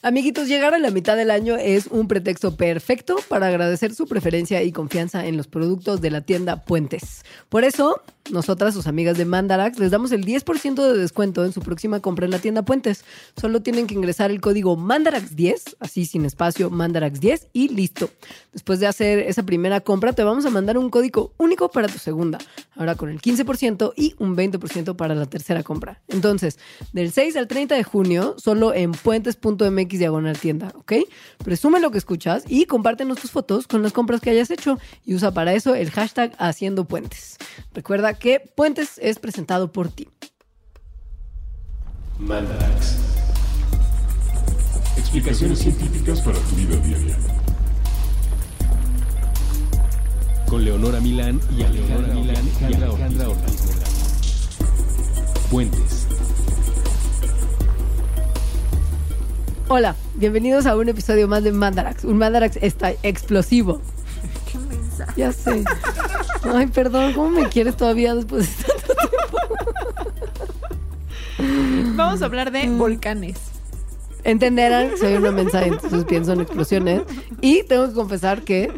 Amiguitos, llegar a la mitad del año es un pretexto perfecto para agradecer su preferencia y confianza en los productos de la tienda Puentes. Por eso, nosotras, sus amigas de Mandarax, les damos el 10% de descuento en su próxima compra en la tienda Puentes. Solo tienen que ingresar el código Mandarax10, así sin espacio, Mandarax10 y listo. Después de hacer esa primera compra, te vamos a mandar un código único para tu segunda. Ahora con el 15% y un 20% para la tercera compra. Entonces, del 6 al 30 de junio, solo en puentes.mx diagonal tienda, ¿ok? Presume lo que escuchas y compártenos tus fotos con las compras que hayas hecho y usa para eso el hashtag Haciendo Puentes. Recuerda que Puentes es presentado por ti. Mandarax. Explicaciones científicas para tu vida diaria. Con Leonora Milán y Alejandra Milán y Alejandra Ortiz. Puentes. Hola, bienvenidos a un episodio más de Mandarax. Un Mandarax está explosivo. Qué mensaje. Ya sé. Ay, perdón, ¿cómo me quieres todavía después de tanto Vamos a hablar de volcanes. Entenderán, soy una mensaje, entonces pienso en explosiones. Y tengo que confesar que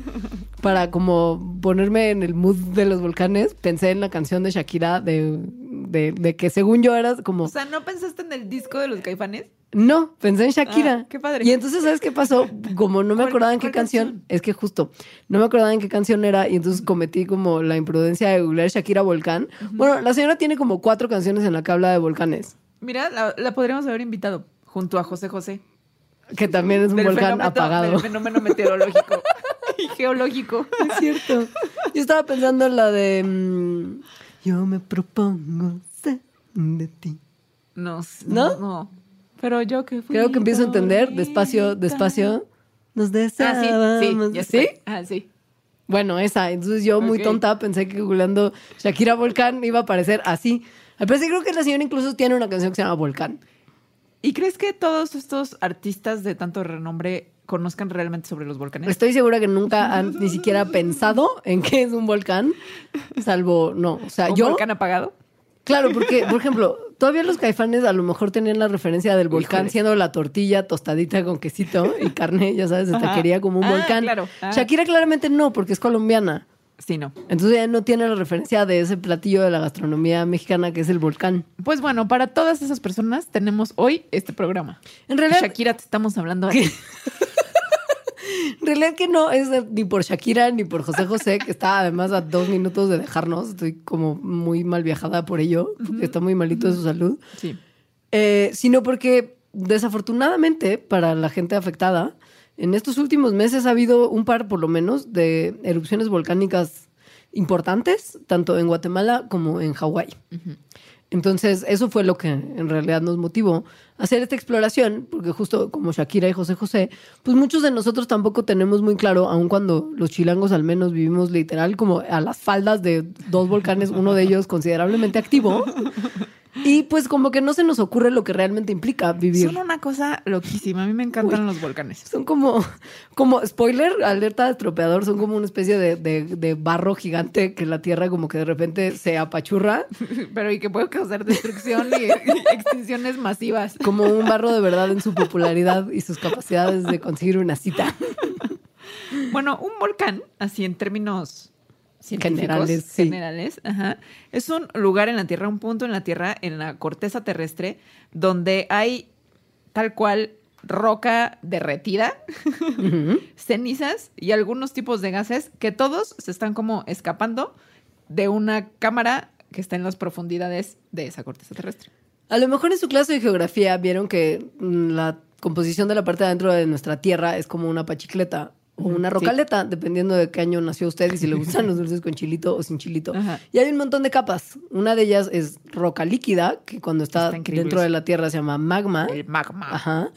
para como ponerme en el mood de los volcanes, pensé en la canción de Shakira de, de, de que según yo era como... O sea, ¿no pensaste en el disco de los caifanes? No, pensé en Shakira. Ah, qué padre. Y entonces, ¿sabes qué pasó? Como no me ¿Cuál- acordaba en qué canción, canción? es que justo, no me acordaba en qué canción era y entonces cometí como la imprudencia de googlear Shakira Volcán. Bueno, la señora tiene como cuatro canciones en la que habla de volcanes, Mira, la, la podríamos haber invitado junto a José José. que también es un Del volcán fenómeno- apagado. Del fenómeno meteorológico y geológico. Es cierto. Yo estaba pensando en la de mm, Yo me propongo ser de ti. No, ¿No? no. Pero yo que fui Creo que empiezo a entender, despacio, despacio. Nos Ah, sí, deseábamos. sí, ¿Sí? Ah, sí. Bueno, esa. Entonces yo, muy tonta, pensé que googleando Shakira Volcán iba a aparecer así. Al parecer creo que la señora incluso tiene una canción que se llama Volcán. ¿Y crees que todos estos artistas de tanto renombre conozcan realmente sobre los volcanes? Estoy segura que nunca han ni siquiera pensado en qué es un volcán, salvo, no, o sea, ¿Un yo... volcán apagado? Claro, porque, por ejemplo, todavía los caifanes a lo mejor tenían la referencia del volcán Híjole. siendo la tortilla tostadita con quesito y carne, ya sabes, de Ajá. taquería como un Ah, volcán. claro. Ah. Shakira claramente no, porque es colombiana. Sí, no. Entonces ella no tiene la referencia de ese platillo de la gastronomía mexicana que es el volcán. Pues bueno, para todas esas personas tenemos hoy este programa. En realidad, Shakira, te estamos hablando a ti. en realidad que no es ni por Shakira ni por José José, que está además a dos minutos de dejarnos. Estoy como muy mal viajada por ello, porque está muy malito de su salud. Sí. Eh, sino porque desafortunadamente para la gente afectada, en estos últimos meses ha habido un par por lo menos de erupciones volcánicas importantes, tanto en Guatemala como en Hawái. Entonces, eso fue lo que en realidad nos motivó a hacer esta exploración, porque justo como Shakira y José José, pues muchos de nosotros tampoco tenemos muy claro, aun cuando los chilangos al menos vivimos literal como a las faldas de dos volcanes, uno de ellos considerablemente activo, y pues como que no se nos ocurre lo que realmente implica vivir. Son una cosa loquísima. A mí me encantan los volcanes. Son como, como, spoiler, alerta de estropeador, son como una especie de, de- de barro gigante que la Tierra como que de repente se apachurra, Pero y que puede causar destrucción y extinciones masivas. como un barro de verdad en su popularidad y sus capacidades de conseguir una cita. Bueno, un volcán, así en términos científicos, Generales, sí. generales, ajá, es un lugar en la Tierra, un punto en la Tierra, en la corteza terrestre, donde hay tal cual roca derretida, cenizas y algunos tipos de gases que todos se están como escapando de una cámara que está en las profundidades de esa corteza terrestre. A lo mejor en su clase de geografía vieron que mm, la composición de la parte de adentro de nuestra Tierra es como una pachicleta o una Sí. rocaleta, dependiendo de qué año nació usted y si le gustan los dulces con chilito o sin chilito. Ajá. Y hay un montón de capas. Una de ellas es roca líquida, que cuando está, dentro de la Tierra se llama magma. El magma. Ajá.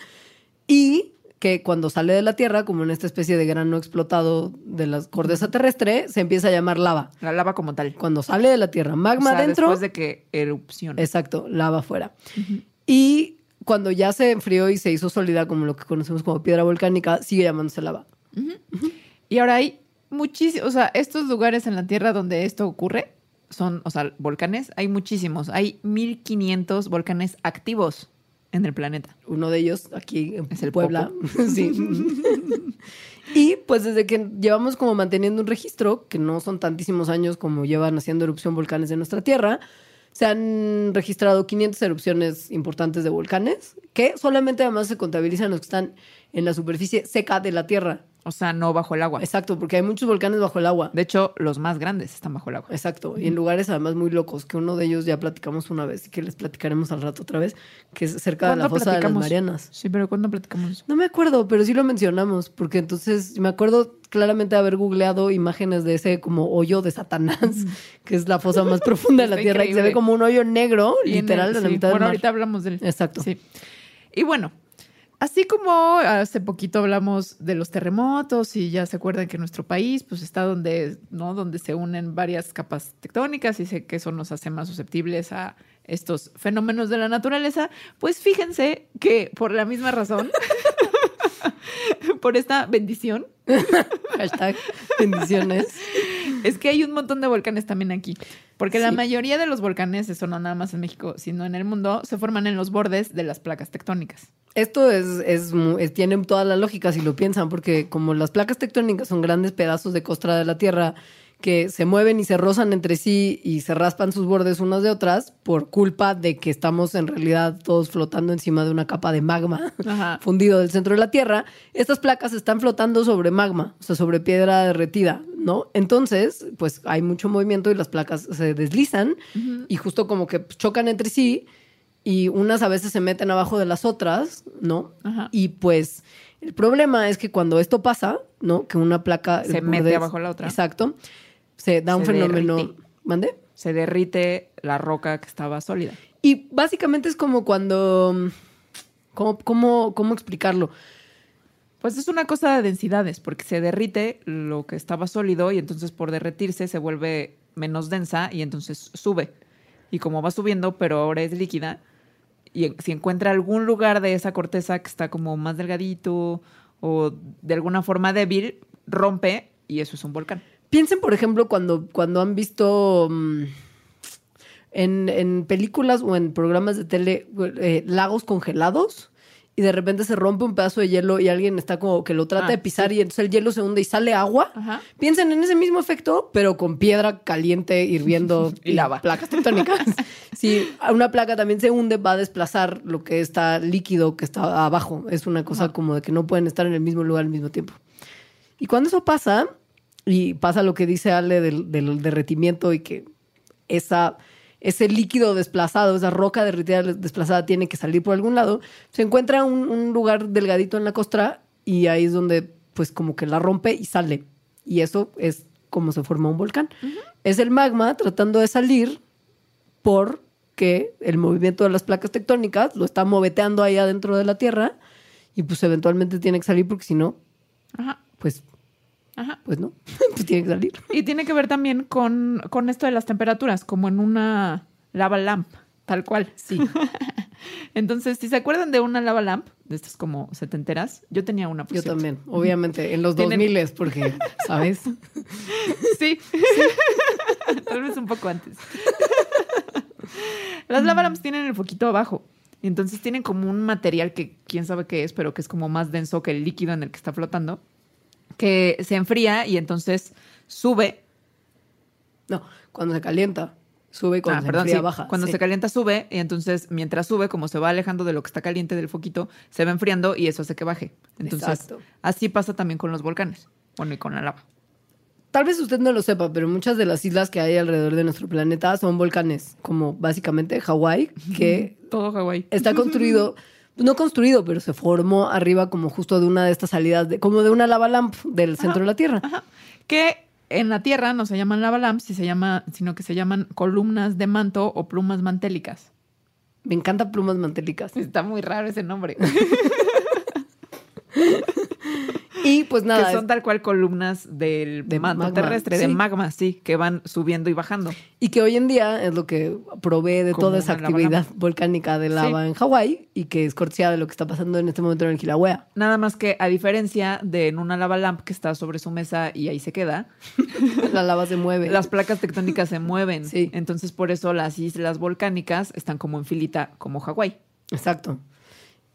Y que cuando sale de la Tierra, como en esta especie de grano explotado de la corteza terrestre, se empieza a llamar lava. La lava como tal. Cuando sale de la Tierra, magma O sea, dentro. Después de que erupción. Exacto, lava afuera. Y cuando ya se enfrió y se hizo sólida, como lo que conocemos como piedra volcánica, sigue llamándose lava. Y ahora hay muchísimos, o sea, estos lugares en la Tierra donde esto ocurre son, o sea, volcanes, hay muchísimos. Hay 1500 volcanes activos. en el planeta. Uno de ellos aquí en Es el Puebla. sí. y pues desde que llevamos como manteniendo un registro, que no son tantísimos años como llevan haciendo erupción volcanes de nuestra Tierra, se han registrado 500 erupciones importantes de volcanes, que solamente además se contabilizan los que están en la superficie seca de la Tierra. O sea, no bajo el agua. Exacto, porque hay muchos volcanes bajo el agua. De hecho, los más grandes están bajo el agua. Exacto, y en lugares además muy locos, que uno de ellos ya platicamos una vez y que les platicaremos al rato otra vez, que es cerca de la ¿Cuándo fosa de las? Marianas. Sí, pero ¿cuándo platicamos? No me acuerdo, pero sí lo mencionamos, porque entonces me acuerdo claramente de haber googleado imágenes de ese como hoyo de Satanás, que es la fosa más profunda de la Tierra, y se increíble. ve como un hoyo negro, Y literal, el- en la sí. mitad del Bueno, mar. ahorita hablamos del... Exacto. Sí. Y bueno, así como hace poquito hablamos de los terremotos y ya se acuerdan que nuestro país pues está donde, ¿no? Donde se unen varias capas tectónicas y sé que eso nos hace más susceptibles a estos fenómenos de la naturaleza, pues fíjense que por la misma razón, por esta bendición, Hashtag bendiciones. es que hay un montón de volcanes también aquí. Porque la mayoría de los volcanes, eso no nada más en México, sino en el mundo, se forman en los bordes de las placas tectónicas. Esto es, es, es- tiene toda la lógica si lo piensan, porque como las placas tectónicas son grandes pedazos de costra de la Tierra que se mueven y se rozan entre sí y se raspan sus bordes unas de otras por culpa de que estamos en realidad todos flotando encima de una capa de magma Ajá. fundido del centro de la Tierra, estas placas están flotando sobre magma, o sea, sobre piedra derretida, ¿no? Entonces, pues hay mucho movimiento y las placas se deslizan y justo como que chocan entre sí y unas a veces se meten abajo de las otras, ¿no? Ajá. Y pues el problema es que cuando esto pasa, ¿no? Que una placa... Se el mete borde- abajo la otra. Exacto. Se da un Se fenómeno... derrite. ¿Mande? Se derrite la roca que estaba sólida. Y básicamente es como cuando... ¿Cómo, cómo, cómo explicarlo? Pues es una cosa de densidades, porque se derrite lo que estaba sólido y entonces por derretirse se vuelve menos densa y entonces sube. Y como va subiendo, pero ahora es líquida, y si encuentra algún lugar de esa corteza que está como más delgadito o de alguna forma débil, rompe y eso es un volcán. Piensen, por ejemplo, cuando, cuando han visto mm, en, en películas o en programas de tele eh, lagos congelados y de repente se rompe un pedazo de hielo y alguien está como que lo trata Ah, de pisar sí. y entonces el hielo se hunde y sale agua. Ajá. Piensen en ese mismo efecto, pero con piedra caliente hirviendo Y lava. placas tectónicas. si una placa también se hunde, va a desplazar lo que está líquido que está abajo. Es una cosa Ajá. como de que no pueden estar en el mismo lugar al mismo tiempo. Y cuando eso pasa, y pasa lo que dice Ale del, del derretimiento y que esa, ese líquido desplazado, esa roca derretida desplazada tiene que salir por algún lado, se encuentra un, un lugar delgadito en la costra y ahí es donde pues como que la rompe y sale. Y eso es como se forma un volcán. Es el magma tratando de salir porque el movimiento de las placas tectónicas lo está moveteando ahí adentro de la Tierra y pues eventualmente tiene que salir porque si no, Ajá, pues, ajá. pues no, pues tiene que salir. Y tiene que ver también con, con esto de las temperaturas, como en una lava lamp, tal cual. Sí. Entonces, si se acuerdan de una lava lamp, de estas como setenteras, yo tenía una. por Yo cierto. también, obviamente, en los Tienen- 2000 porque, ¿sabes? Sí. Tal vez un poco antes. Las lava lamps tienen el foquito abajo. Y entonces tienen como un material que quién sabe qué es, pero que es como más denso que el líquido en el que está flotando, que se enfría y entonces sube. No, cuando se calienta, sube y cuando Ah, se perdón, enfría, sí. baja. Cuando sí. se calienta sube y entonces mientras sube, como se va alejando de lo que está caliente del foquito, se va enfriando y eso hace que baje. Entonces, Exacto. así pasa también con los volcanes. Bueno, y con la lava. Tal vez usted no lo sepa, pero muchas de las islas que hay alrededor de nuestro planeta son volcanes, como básicamente Hawái, que Todo Hawái. está construido, no construido, pero se formó arriba como justo de una de estas salidas, de, como de una lava lamp del centro de la Tierra. Ajá. Que en la Tierra no se llaman lava lamps, si se llama, sino que se llaman columnas de manto o plumas mantélicas. Me encanta plumas mantélicas. Está muy raro ese nombre. Pues nada, que son tal cual columnas del De manto magma, terrestre, de magma, sí, que van subiendo y bajando. y que hoy en día es lo que provee de Como toda esa actividad volcánica de lava en Hawái y que es cortesía de lo que está pasando en este momento en el Kilauea. Nada más que a diferencia de en una lava lamp que está sobre su mesa y ahí se queda, La lava se mueve. las placas tectónicas se mueven. Sí. Entonces por eso las islas volcánicas están como en filita, como Hawái. Exacto.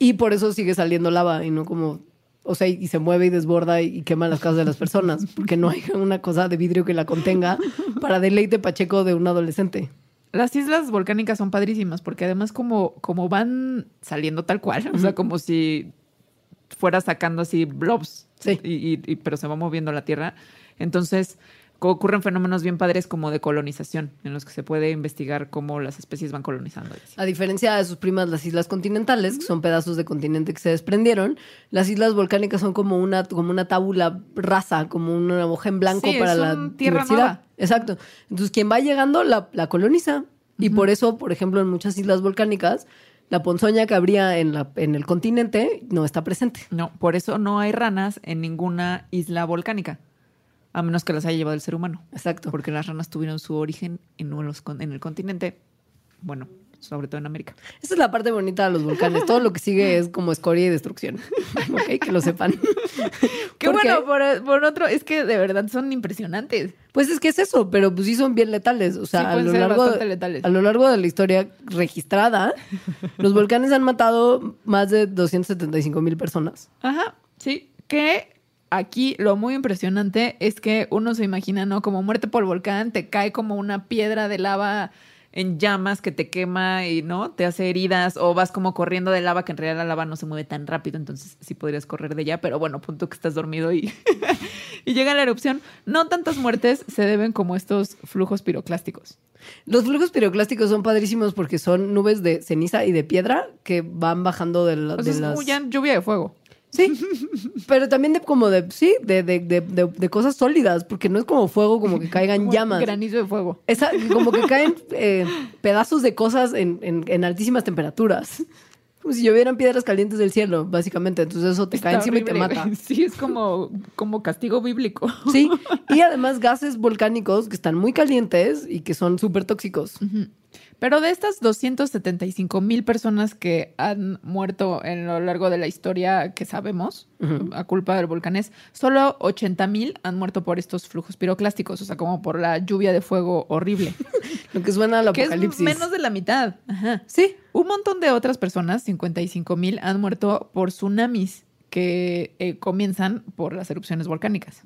Y por eso sigue saliendo lava y no como, o sea, y se mueve y desborda y quema las casas de las personas, porque no hay una cosa de vidrio que la contenga para deleite pacheco de un adolescente. Las islas volcánicas son padrísimas porque además como, como van saliendo tal cual, o sea, como si fuera sacando así blobs, Sí. y, y- y- pero se va moviendo la Tierra. Entonces ocurren fenómenos bien padres como de colonización, en los que se puede investigar cómo las especies van colonizando. A diferencia de sus primas, las islas continentales, que son pedazos de continente que se desprendieron, las islas volcánicas son como una, como una tábula rasa, como una hoja en blanco Sí, para es la tierra diversidad. nueva. Exacto. Entonces, quien va llegando la, la coloniza. Y por eso, por ejemplo, en muchas islas volcánicas, la ponzoña que habría en, la, en el continente no está presente. No, por eso no hay ranas en ninguna isla volcánica, a menos que las haya llevado el ser humano. Exacto. Porque las ranas tuvieron su origen en, los con- en el continente, bueno, sobre todo en América. Esa es la parte bonita de los volcanes. Todo lo que sigue es como escoria y destrucción. ok, que lo sepan. Qué bueno, por, por otro, es que de verdad son impresionantes. Pues es que es eso, pero pues sí son bien letales. O sea, Sí, a, lo largo, letales. a lo largo de la historia registrada, los volcanes han matado más de 275 mil personas. Ajá, sí. Que aquí lo muy impresionante es que uno se imagina, ¿no? Como muerte por volcán, te cae como una piedra de lava en llamas que te quema y, ¿no? Te hace heridas o vas como corriendo de lava, que en realidad la lava no se mueve tan rápido, entonces sí podrías correr de ella, pero bueno, punto que estás dormido y, y llega la erupción. No tantas muertes se deben como estos flujos piroclásticos. Los flujos piroclásticos son padrísimos porque son nubes de ceniza y de piedra que van bajando de, la- O de sea, es las... como ya lluvia de fuego. Sí, pero también de como de, sí, de, de, de, de- cosas sólidas, porque no es como fuego, como que caigan Como llamas. Granizo de fuego. Esa- como que caen eh, pedazos de cosas en, en- en altísimas temperaturas. Como si llovieran piedras calientes del cielo, básicamente. Entonces eso te cae encima y te mata. Sí, es como, como castigo bíblico. Sí, y además gases volcánicos que están muy calientes y que son súper tóxicos. Pero de estas 275 mil personas que han muerto en lo largo de la historia que sabemos, a culpa de los volcanes, solo 80 mil han muerto por estos flujos piroclásticos, o sea, como por la lluvia de fuego horrible. Lo que suena al que es apocalipsis. menos de la mitad. Ajá. Sí, Un montón de otras personas, 55 mil, han muerto por tsunamis que eh, comienzan por las erupciones volcánicas.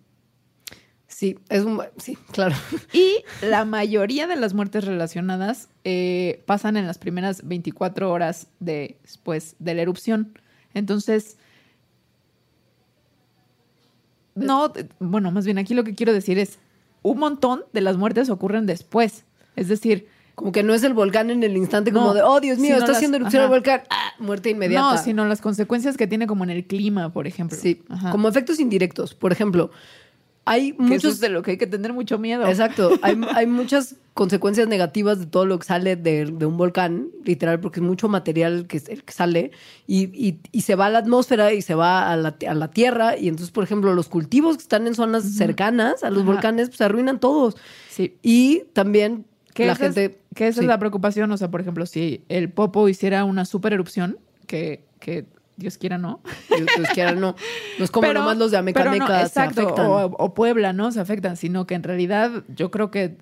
Sí, es un... Sí, claro. Y la mayoría de las muertes relacionadas eh, pasan en las primeras 24 horas de- después de la erupción. Entonces, no, bueno, más bien aquí lo que quiero decir es, un montón de las muertes ocurren después. Es decir, Como que no es el volcán en el instante como de, oh, Dios mío, está haciendo erupción el volcán. Ah, muerte inmediata. no, sino las consecuencias que tiene como en el clima, por ejemplo. Sí, Ajá. como efectos indirectos. Por ejemplo, hay eso muchos... es de lo que hay que tener mucho miedo. Exacto. Hay, hay muchas consecuencias negativas de todo lo que sale de, de un volcán, literal, porque es mucho material que, que sale y, y- y se va a la atmósfera y se va a la, a la tierra. Y entonces, por ejemplo, los cultivos que están en zonas cercanas a los Ajá. volcanes pues, se arruinan todos. Sí. Y también Que la esa es- gente. que esa sí. es la preocupación. O sea, por ejemplo, si el Popo hiciera una super erupción, que, que Dios quiera no. Dios, Dios quiera, no. No es como Pero- nomás los de no, Amecameca se afectan. O, o Puebla, ¿no? Se afectan, sino que en realidad yo creo que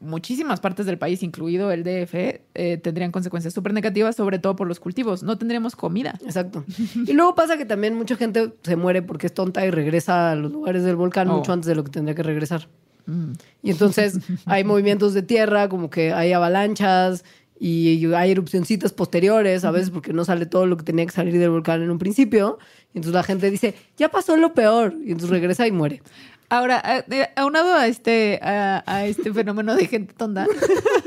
muchísimas partes del país, incluido el DF, eh, tendrían consecuencias súper negativas, sobre todo por los cultivos. No tendríamos comida. Exacto. Y luego pasa que también mucha gente se muere porque es tonta y regresa a los lugares del volcán Oh. mucho antes de lo que tendría que regresar. Y entonces hay movimientos de tierra, como que hay avalanchas y hay erupcioncitas posteriores, a veces porque no sale todo lo que tenía que salir del volcán en un principio. Y entonces la gente dice, ya pasó lo peor. Y entonces regresa y muere. Ahora, aunado a este, a, a este fenómeno de gente tonta,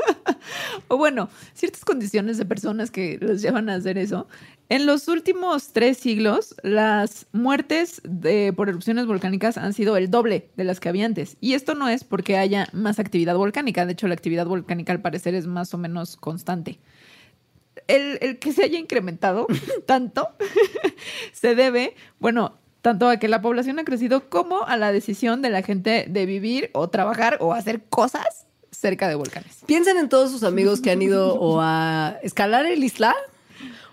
o bueno, ciertas condiciones de personas que los llevan a hacer eso, en los últimos tres siglos, las muertes de, por erupciones volcánicas han sido el doble de las que había antes. Y esto no es porque haya más actividad volcánica, de hecho la actividad volcánica al parecer es más o menos constante. El, el que se haya incrementado tanto se debe, bueno, tanto a que la población ha crecido como a la decisión de la gente de vivir o trabajar o hacer cosas cerca de volcanes. Piensen en todos sus amigos que han ido o a escalar el isla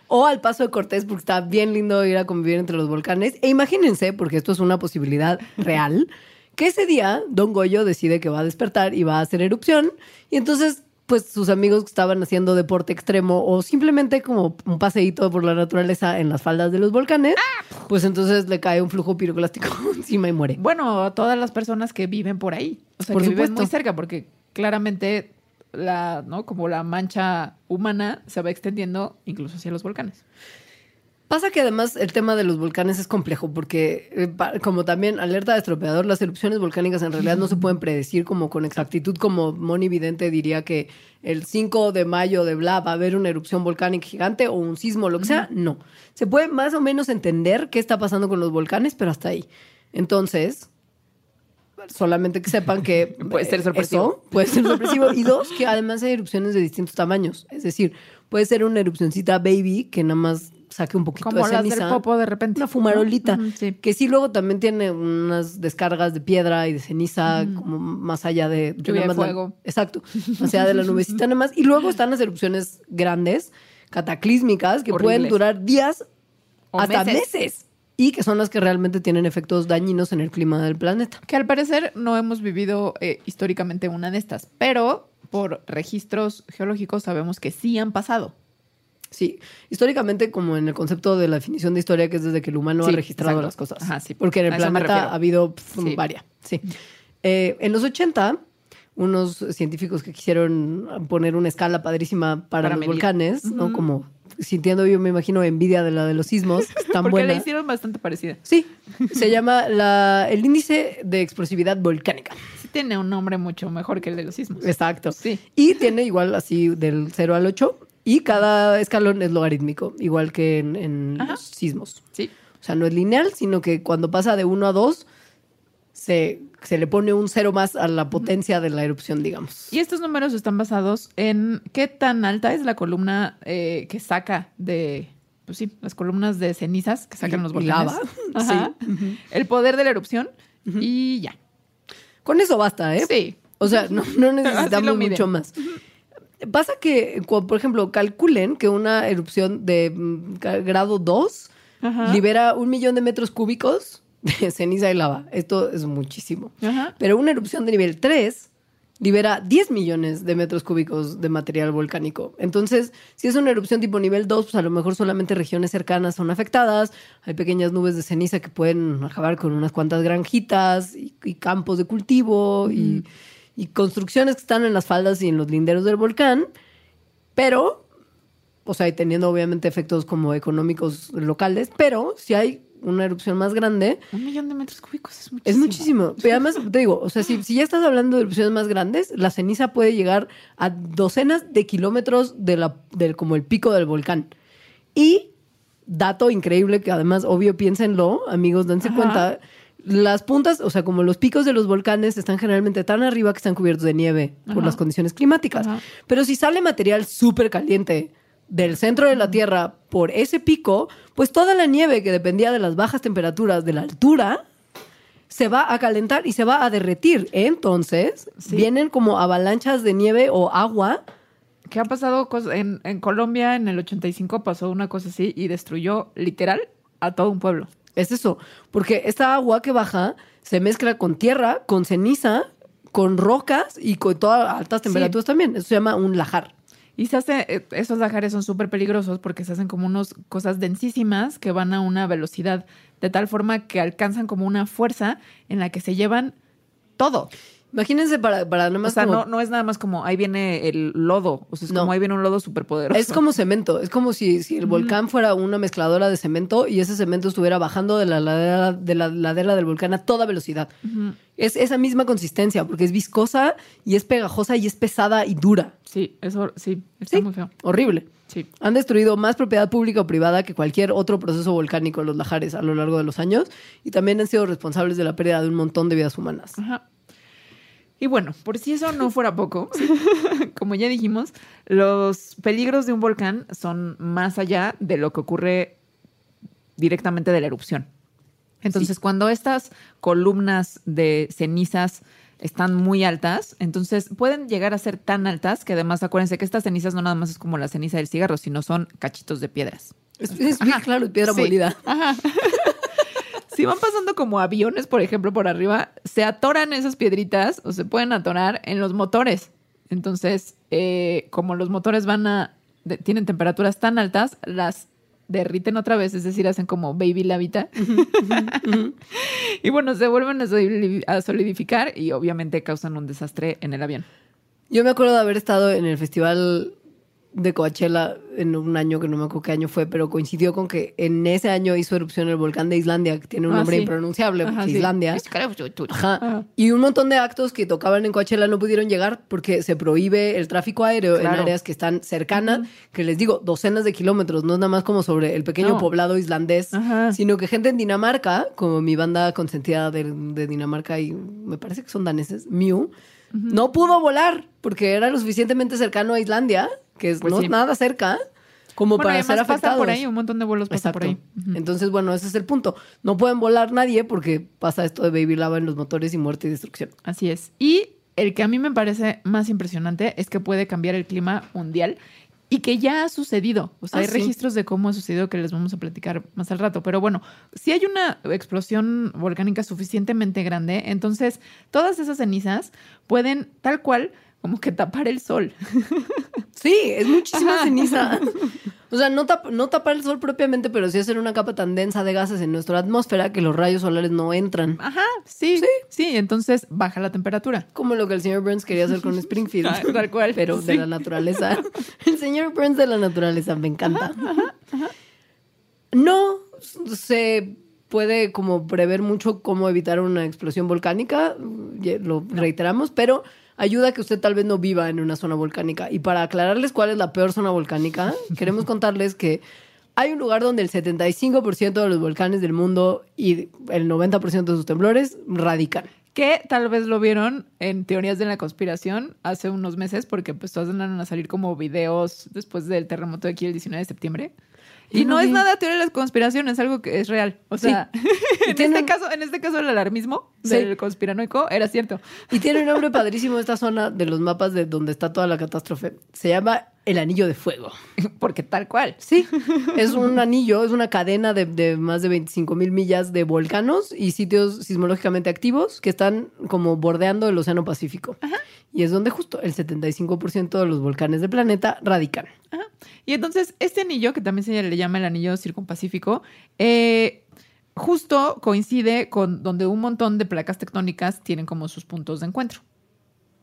o al Paso de Cortés, porque está bien lindo ir a convivir entre los volcanes. E imagínense, porque esto es una posibilidad real, que ese día Don Goyo decide que va a despertar y va a hacer erupción. Y entonces pues sus amigos que estaban haciendo deporte extremo o simplemente como un paseíto por la naturaleza en las faldas de los volcanes, pues entonces le cae un flujo piroclástico encima y muere. Bueno, a todas las personas que viven por ahí. O sea, Por que viven supuesto. muy cerca, porque claramente la, ¿no? Como la mancha humana se va extendiendo incluso hacia los volcanes. Pasa que además el tema de los volcanes es complejo porque, eh, como también alerta de estropeador, las erupciones volcánicas en realidad no se pueden predecir como con exactitud, como Moni Vidente diría que el 5 de mayo de bla va a haber una erupción volcánica gigante o un sismo, lo que sea. No. Se puede más o menos entender qué está pasando con los volcanes, pero hasta ahí. Entonces, solamente que sepan que Puede ser eh, sorpresivo. eso puede ser sorpresivo. Y dos, que además hay erupciones de distintos tamaños. Es decir, puede ser una erupcioncita baby que nada más saque un poquito Como de las ceniza. del popo de repente. Una fumarolita. Sí. Que sí luego también tiene unas descargas de piedra y de ceniza, como más allá de... de Lluvia nada de más la- fuego. exacto. Más allá de la nubecita nada más. Y luego están las erupciones grandes, cataclísmicas, que pueden durar días O hasta meses. meses. Y que son las que realmente tienen efectos dañinos en el clima del planeta. Que al parecer no hemos vivido eh, históricamente una de estas, pero por registros geológicos sabemos que sí han pasado. Sí, históricamente como en el concepto de la definición de historia, que es desde que el humano ha registrado exacto. las cosas. Ajá, sí. Porque en el planeta ha habido pf, Sí. varias. Sí. Eh, en los 80, unos científicos que quisieron poner una escala padrísima para, Para los medir. volcanes, ¿no? Como sintiendo yo me imagino envidia de la de los sismos, tan Porque la hicieron bastante parecida. Sí, se llama la, el índice de explosividad volcánica. Sí tiene un nombre mucho mejor que el de los sismos. Exacto. Sí. Y tiene igual así del 0 al 8 y cada escalón es logarítmico, igual que en, los sismos. Sí. O sea, no es lineal, sino que cuando pasa de 1 a 2 se, se le pone un cero más a la potencia de la erupción, digamos. Y estos números están basados en qué tan alta es la columna eh, que saca de, pues sí, las columnas de cenizas que sacan Y- los volcanes. lava. Ajá. El poder de la erupción y ya. Con eso basta, ¿eh? Sí. O sea, no, no necesitamos mucho más. Pasa que, por ejemplo, calculen que una erupción de mm, grado 2 Ajá. libera un millón de metros cúbicos de ceniza y lava. Esto es muchísimo. Ajá. Pero una erupción de nivel 3 libera 10 millones de metros cúbicos de material volcánico. Entonces, si es una erupción tipo nivel 2, pues a lo mejor solamente regiones cercanas son afectadas. Hay pequeñas nubes de ceniza que pueden acabar con unas cuantas granjitas y, y campos de cultivo y, y construcciones que están en las faldas y en los linderos del volcán. Pero, o sea, y teniendo obviamente efectos como económicos locales, pero si hay una erupción más grande, Un millón de metros cúbicos es muchísimo. es muchísimo. Pero además, te digo, o sea, si, si ya estás hablando de erupciones más grandes, la ceniza puede llegar a docenas de kilómetros de la, del, como el pico del volcán. Y, dato increíble que además, obvio, piénsenlo, amigos, dense Ajá. cuenta, las puntas, o sea, como los picos de los volcanes están generalmente tan arriba que están cubiertos de nieve por las condiciones climáticas. Ajá. Pero si sale material súper caliente del centro de la Tierra por ese pico, pues toda la nieve que dependía de las bajas temperaturas de la altura se va a calentar y se va a derretir. Entonces, Sí. vienen como avalanchas de nieve o agua. ¿Qué ha pasado en, en Colombia en el 85 pasó una cosa así y destruyó literal a todo un pueblo. Es eso, porque esta agua que baja se mezcla con tierra, con ceniza, con rocas y con todas altas temperaturas también. Eso se llama un lajar. Y se hace, eh, esos lajares son súper peligrosos porque se hacen como unas cosas densísimas que van a una velocidad de tal forma que alcanzan como una fuerza en la que se llevan todo. Imagínense para, para nada O sea, como- no, no es nada más como ahí viene el lodo. O sea, es No. como ahí viene un lodo súper poderoso. Es como cemento, es como si, si el volcán fuera una mezcladora de cemento y ese cemento estuviera bajando de la ladera, de la ladera del volcán a toda velocidad. Es esa misma consistencia, porque es viscosa y es pegajosa y es pesada y dura. Sí, eso sí, está Sí, muy feo. horrible. Sí. Han destruido más propiedad pública o privada que cualquier otro proceso volcánico en los lajares a lo largo de los años y también han sido responsables de la pérdida de un montón de vidas humanas. Ajá. Y bueno, por si eso no fuera poco, como ya dijimos, los peligros de un volcán son más allá de lo que ocurre directamente de la erupción. Entonces, cuando estas columnas de cenizas están muy altas, entonces pueden llegar a ser tan altas que además acuérdense que estas cenizas no nada más es como la ceniza del cigarro, sino son cachitos de piedras. Es, es bien claro, piedra Sí. molida. Si van pasando como aviones, por ejemplo, por arriba, se atoran esas piedritas o se pueden atorar en los motores. Entonces, eh, como los motores van a tienen temperaturas tan altas, las derriten otra vez, es decir, hacen como baby lavita. y bueno, se vuelven a solidificar y obviamente causan un desastre en el avión. Yo me acuerdo de haber estado en el festival de Coachella en un año que no me acuerdo qué año fue, pero coincidió con que en ese año hizo erupción el volcán de Islandia, que tiene un Ah, nombre sí. impronunciable, Ajá, porque sí. Islandia. Ajá. Ajá. Y un montón de actos que tocaban en Coachella no pudieron llegar porque se prohíbe el tráfico aéreo en áreas que están cercanas, que les digo, docenas de kilómetros, no es nada más como sobre el pequeño No. poblado islandés, Ajá. sino que gente en Dinamarca, como mi banda consentida de, de Dinamarca y me parece que son daneses, Mew, no pudo volar porque era lo suficientemente cercano a Islandia, que es, Pues no sí. es nada cerca, como Bueno, para ser afectados. pasan por ahí, un montón de vuelos pasan Exacto. por ahí. Entonces, bueno, ese es el punto. No pueden volar nadie porque pasa esto de baby lava en los motores y muerte y destrucción. Así es. Y el que a mí me parece más impresionante es que puede cambiar el clima mundial y que ya ha sucedido. O sea, Ah, hay sí. registros de cómo ha sucedido que les vamos a platicar más al rato. Pero bueno, si hay una explosión volcánica suficientemente grande, entonces todas esas cenizas pueden tal cual como que tapar el sol. Sí, es muchísima ceniza. O sea, no, tap- no tapar el sol propiamente, pero sí hacer una capa tan densa de gases en nuestra atmósfera que los rayos solares no entran. Ajá, sí. Sí. Sí, entonces baja la temperatura. Como lo que el señor Burns quería hacer con Springfield. Ah, tal cual, Pero de la naturaleza. El señor Burns de la naturaleza, me encanta. No se puede como prever mucho cómo evitar una explosión volcánica, lo reiteramos, pero ayuda a que usted tal vez no viva en una zona volcánica. Y para aclararles cuál es la peor zona volcánica, queremos contarles que hay un lugar donde el 75% de los volcanes del mundo y el 90% de sus temblores radican. Que tal vez lo vieron en teorías de la conspiración hace unos meses, porque pues todas andaron a salir como videos después del terremoto de aquí el 19 de septiembre. Y no no es vi. nada teoría de la conspiración, es algo que es real. O Sí. sea, en, este caso, en este caso el alarmismo Sí. del conspiranoico era cierto. Y tiene un nombre padrísimo esta zona de los mapas de donde está toda la catástrofe. Se llama el Anillo de Fuego. Porque tal cual. Sí, es un anillo, es una cadena de, de más de 25 mil millas de volcanos y sitios sismológicamente activos que están como bordeando el Océano Pacífico. Y es donde justo el 75% de los volcanes del planeta radican. Ajá. Y entonces, este anillo, que también se le llama el anillo circunpacífico, eh, justo coincide con donde un montón de placas tectónicas tienen como sus puntos de encuentro,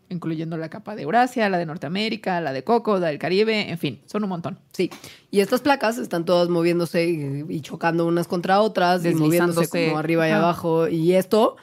incluyendo la capa de Eurasia, la de Norteamérica, la de Coco, la del Caribe, en fin, son un montón. Sí, y estas placas están todas moviéndose y, y chocando unas contra otras, y moviéndose Deslizándose. como arriba y abajo. Y esto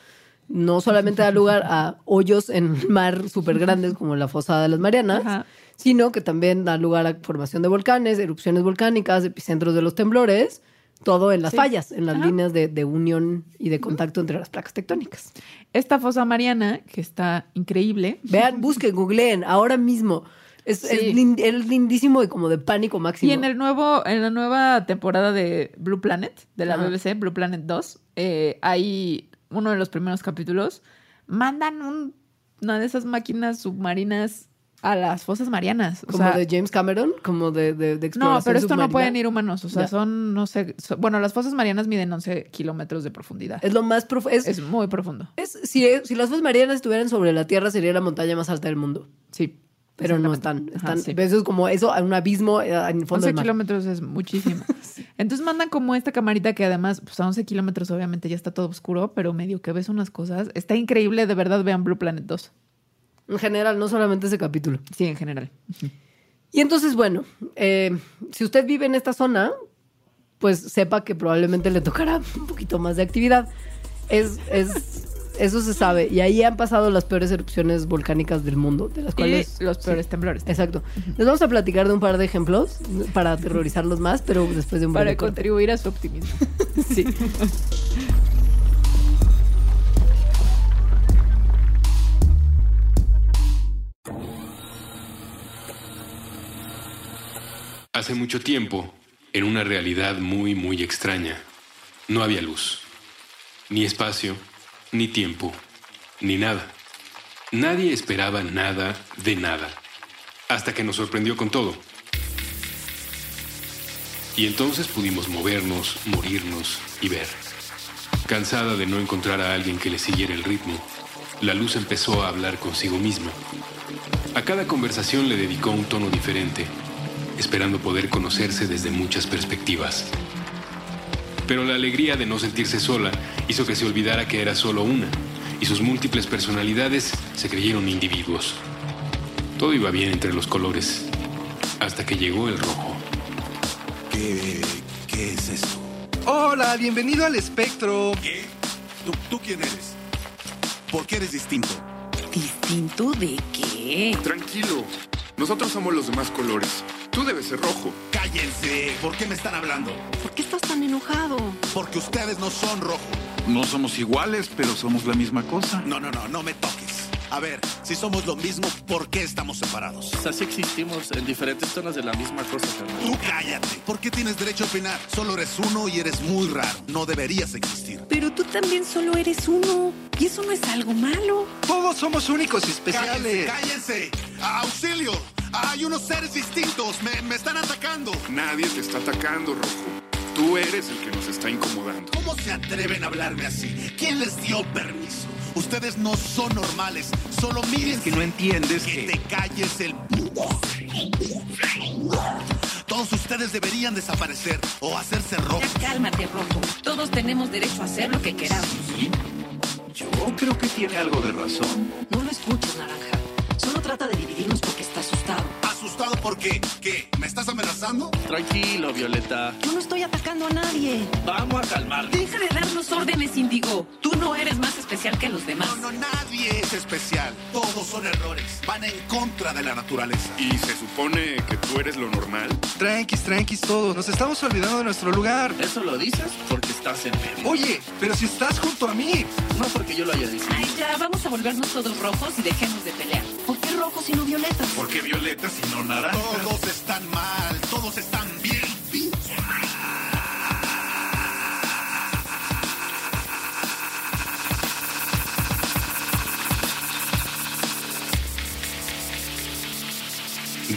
no solamente da lugar a hoyos en el mar súper grandes como la fosa de las Marianas, Ajá. sino que también da lugar a formación de volcanes, erupciones volcánicas, epicentros de los temblores, todo en las Sí. fallas, en las Ajá. líneas de, de unión y de contacto entre las placas tectónicas. Esta fosa mariana, que está increíble, Vean, busquen, googleen, ahora mismo. Es, Sí. es lin- es lindísimo y como de pánico máximo. Y en el nuevo, en la nueva temporada de Blue Planet, de la Ajá. BBC, Blue Planet 2, eh, hay uno de los primeros capítulos, mandan un- una de esas máquinas submarinas a las fosas marianas. O como sea, de James Cameron, como de, de, de no, pero esto no pueden ir humanos. O sea, Ya. son, no sé, bueno, las fosas marianas miden 11 kilómetros de profundidad. Es lo más profundo. Es, Es muy profundo. es- si, si las fosas marianas estuvieran sobre la Tierra, sería la montaña más alta del mundo. Sí. Pero no están. Ajá, están sí. Eso es como eso, un abismo eh, en el fondo 11 del mar. kilómetros es muchísimo. Entonces mandan como esta camarita que además, pues a 11 kilómetros obviamente ya está todo oscuro, pero medio que ves unas cosas. Está increíble, de verdad vean Blue Planet 2. En general, no solamente ese capítulo. Sí, en general. Y entonces, bueno, eh, si usted vive en esta zona, pues sepa que probablemente le tocará un poquito más de actividad. Es, es, eso se sabe. Y ahí han pasado las peores erupciones volcánicas del mundo, de las cuales... y los peores temblores. Exacto. Les vamos a platicar de un par de ejemplos para aterrorizarlos más, pero después de un Para breve corte. contribuir a su optimismo. Sí. Hace mucho tiempo, en una realidad muy, muy extraña, no había luz, ni espacio, ni tiempo, ni nada. Nadie esperaba nada de nada, hasta que nos sorprendió con todo. Y entonces pudimos movernos, morirnos y ver. Cansada de no encontrar a alguien que le siguiera el ritmo, la luz empezó a hablar consigo misma. A cada conversación le dedicó un tono diferente, esperando poder conocerse desde muchas perspectivas. Pero la alegría de no sentirse sola hizo que se olvidara que era solo una, y sus múltiples personalidades se creyeron individuos. Todo iba bien entre los colores, hasta que llegó el rojo. ¿Qué, qué es esto? Hola, bienvenido al espectro. ¿Qué? ¿Tú, ¿Tú quién eres? ¿Por qué eres distinto? ¿Distinto de qué? Tranquilo. Nosotros somos los demás colores. Tú debes ser rojo. ¡Cállense! ¿Por qué me están hablando? ¿Por qué estás tan enojado? Porque ustedes no son rojo. No somos iguales, pero somos la misma cosa. No, no, no, no me toques. A ver, si somos lo mismo, ¿por qué estamos separados? Así existimos en diferentes zonas de la misma cosa, carnal. Tú cállate. ¿Por qué tienes derecho a opinar? Solo eres uno y eres muy raro. No deberías existir. Pero tú también solo eres uno. Y eso no es algo malo. Todos somos únicos y ¡Cállense! especiales. ¡Cállense! ¡Auxilio! Hay unos seres distintos. Me, me están atacando. Nadie te está atacando, rojo. Tú eres el que nos está incomodando. ¿Cómo se atreven a hablarme así? ¿Quién les dio permiso? Ustedes no son normales. Solo miren Es que no entiendes que que... te calles el Todos ustedes deberían desaparecer o hacerse rojo. Ya cálmate, Rojo. Todos tenemos derecho a hacer lo que queramos. Yo creo que tiene algo de razón. No lo escuches, Naranja. Solo trata de dividirnos porque está asustado. ¿Asustado por qué? ¿Qué? ¿Me estás amenazando? Tranquilo, Violeta. Yo no estoy atacando a nadie. Vamos a calmarnos. Deja de darnos órdenes, Indigo. Tú no eres más especial que los demás. No, no, nadie es especial. Todos son errores. Van en contra de la naturaleza. ¿Y se supone que tú eres lo normal? Tranquis, tranquis todos. Nos estamos olvidando de nuestro lugar. Eso lo dices porque estás en medio. Oye, pero si estás junto a mí. No porque yo lo haya dicho. Ay, ya, vamos a volvernos todos rojos y dejemos de pelear. ¿Por qué rojos y no violetas? ¿Por qué violeta si no naranja? Todos están mal. Todos están bien.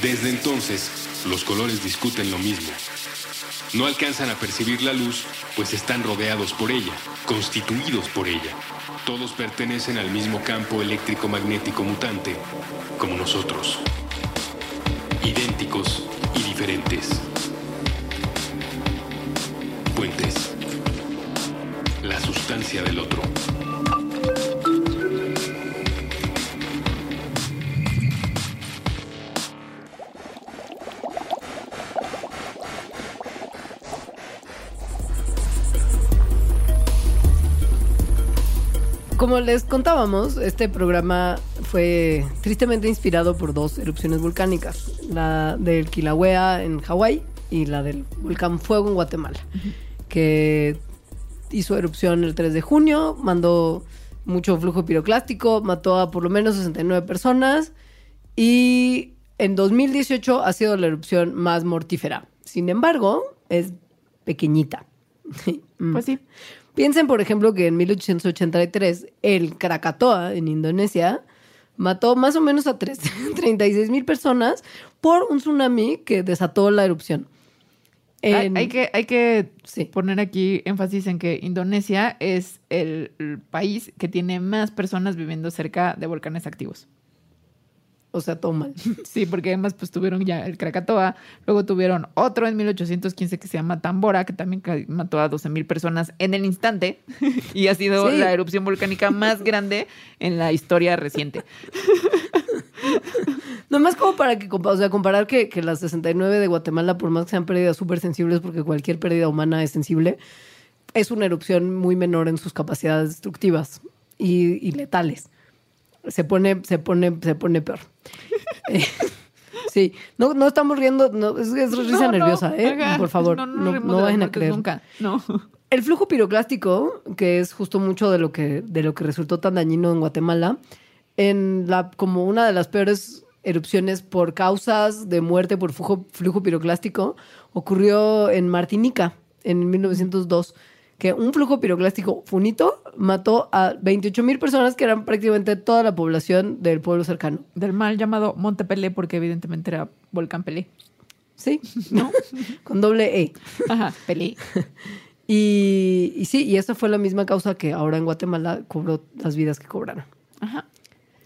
Desde entonces, los colores discuten lo mismo. No alcanzan a percibir la luz, pues están rodeados por ella, constituidos por ella. Todos pertenecen al mismo campo eléctrico-magnético mutante, como nosotros. Idénticos y diferentes. Puentes. La sustancia del otro. Como les contábamos, este programa fue tristemente inspirado por dos erupciones volcánicas, la del Kilauea en Hawái y la del volcán Fuego en Guatemala, que hizo erupción el 3 de junio, mandó mucho flujo piroclástico, mató a por lo menos 69 personas y en 2018 ha sido la erupción más mortífera. Sin embargo, es pequeñita. Pues sí. Piensen, por ejemplo, que en 1883 el Krakatoa en Indonesia mató más o menos a tres- 36 mil personas por un tsunami que desató la erupción. Hay, En- hay que, hay que Sí. poner aquí énfasis en que Indonesia es el, el país que tiene más personas viviendo cerca de volcanes activos. O sea, todo mal. Sí, porque además pues tuvieron ya el Krakatoa, luego tuvieron otro en 1815 que se llama Tambora, que también mató a 12 mil personas en el instante y ha sido Sí. la erupción volcánica más grande en la historia reciente. Nomás como para que, o sea, comparar que, que las 69 de Guatemala, por más que sean pérdidas súper sensibles, porque cualquier pérdida humana es sensible, es una erupción muy menor en sus capacidades destructivas y, y letales. Se pone, se pone, se pone peor. Eh, sí, no, no estamos riendo, no, es, es risa No, nerviosa, ¿eh? ajá. Por favor, no, no, vayan a creer. Nunca, no. El flujo piroclástico, que es justo mucho de lo que, de lo que resultó tan dañino en Guatemala, en la, como una de las peores erupciones por causas de muerte por flujo, flujo piroclástico, ocurrió en Martinica en 1902, que un flujo piroclástico funito mató a 28 mil personas, que eran prácticamente toda la población del pueblo cercano. Del mal llamado Monte Pelé, porque evidentemente era volcán Pelé. ¿Sí? ¿No? Con doble E. Ajá, Pelé. Y, y sí, y esa fue la misma causa que ahora en Guatemala cobró las vidas que cobraron. Ajá.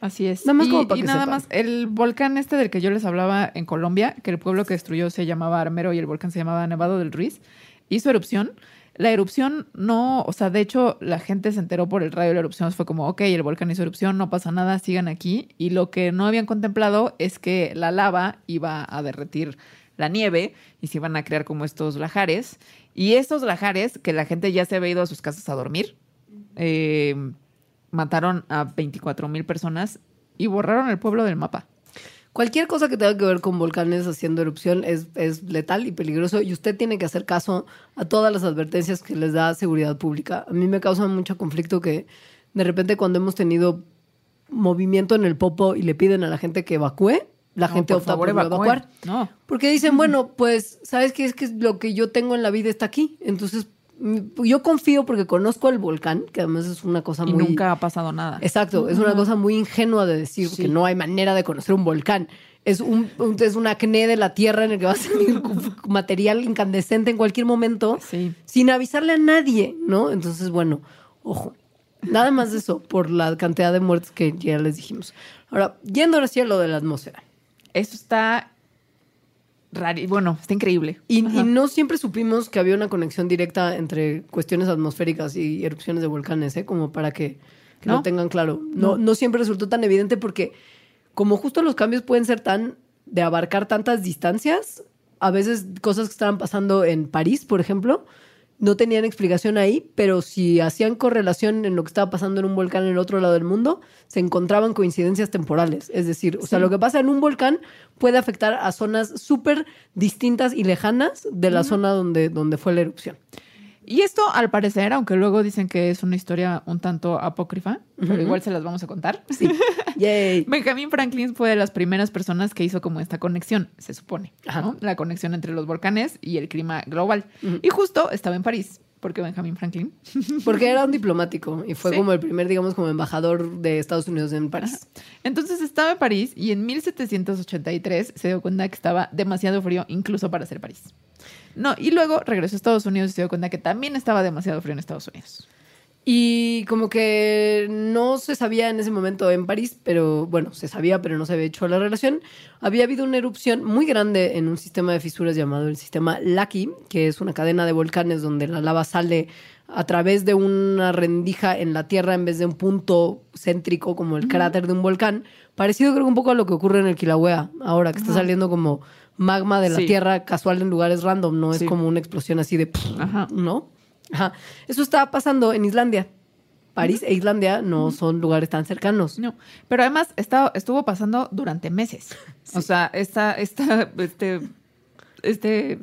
Así es. Nada más y, como para y que nada sepan. más, el volcán este del que yo les hablaba en Colombia, que el pueblo que destruyó se llamaba Armero y el volcán se llamaba Nevado del Ruiz, hizo erupción. La erupción no, o sea, de hecho, la gente se enteró por el radio de la erupción. Fue como, ok, el volcán hizo erupción, no pasa nada, sigan aquí. Y lo que no habían contemplado es que la lava iba a derretir la nieve y se iban a crear como estos lajares. Y estos lajares, que la gente ya se había ido a sus casas a dormir, eh, mataron a 24 mil personas y borraron el pueblo del mapa. Cualquier cosa que tenga que ver con volcanes haciendo erupción es, es letal y peligroso y usted tiene que hacer caso a todas las advertencias que les da seguridad pública. A mí me causa mucho conflicto que de repente cuando hemos tenido movimiento en el popo y le piden a la gente que evacúe, la No, gente por opta favor, por no evacúen. evacuar. No. Porque dicen, bueno, pues, ¿sabes qué? Es que lo que yo tengo en la vida está aquí. Entonces, yo confío porque conozco el volcán, que además es una cosa Y muy... nunca ha pasado nada. Exacto, es una cosa muy ingenua de decir que no hay manera de conocer un volcán. Es un, un- es un acné de la tierra en el que va a salir material incandescente en cualquier momento Sí. sin avisarle a nadie, ¿no? Entonces, bueno, ojo. Nada más de eso, por la cantidad de muertes que ya les dijimos. Ahora, yendo ahora sí a lo de la atmósfera. Eso está raro. Bueno, está increíble. Y, no siempre supimos que había una conexión directa entre cuestiones atmosféricas y erupciones de volcanes, ¿eh? Como para que, que ¿No? lo tengan claro. No, no siempre resultó tan evidente porque como justo los cambios pueden ser tan de abarcar tantas distancias, a veces cosas que estaban pasando en París, por ejemplo, no tenían explicación ahí, pero si hacían correlación en lo que estaba pasando en un volcán en el otro lado del mundo, se encontraban coincidencias temporales. Es decir, o sea, lo que pasa en un volcán puede afectar a zonas súper distintas y lejanas de la zona donde, donde fue la erupción. Y esto, al parecer, aunque luego dicen que es una historia un tanto apócrifa, pero igual se las vamos a contar. Sí. Yay. Benjamin Franklin fue de las primeras personas que hizo como esta conexión, se supone. La conexión entre los volcanes y el clima global. Y justo estaba en París, porque Benjamin Franklin. Porque era un diplomático y fue Sí. como el primer, digamos, como embajador de Estados Unidos en París. Entonces estaba en París y en 1783 se dio cuenta que estaba demasiado frío incluso para ser París. No, y luego regresó a Estados Unidos y se dio cuenta que también estaba demasiado frío en Estados Unidos. Y como que no se sabía en ese momento en París, pero bueno, se sabía, pero no se había hecho la relación. Había habido una erupción muy grande en un sistema de fisuras llamado el sistema Laki, que es una cadena de volcanes donde la lava sale a través de una rendija en la tierra en vez de un punto céntrico como el cráter de un volcán. Parecido creo que un poco a lo que ocurre en el Kilauea ahora, que está saliendo como magma de la Sí. tierra casual en lugares random, no Sí. es como una explosión así de... ¿No? Ajá. Eso estaba pasando en Islandia. París e Islandia no son lugares tan cercanos. No, pero además estaba, estuvo pasando durante meses. O sea, esta, esta, este, este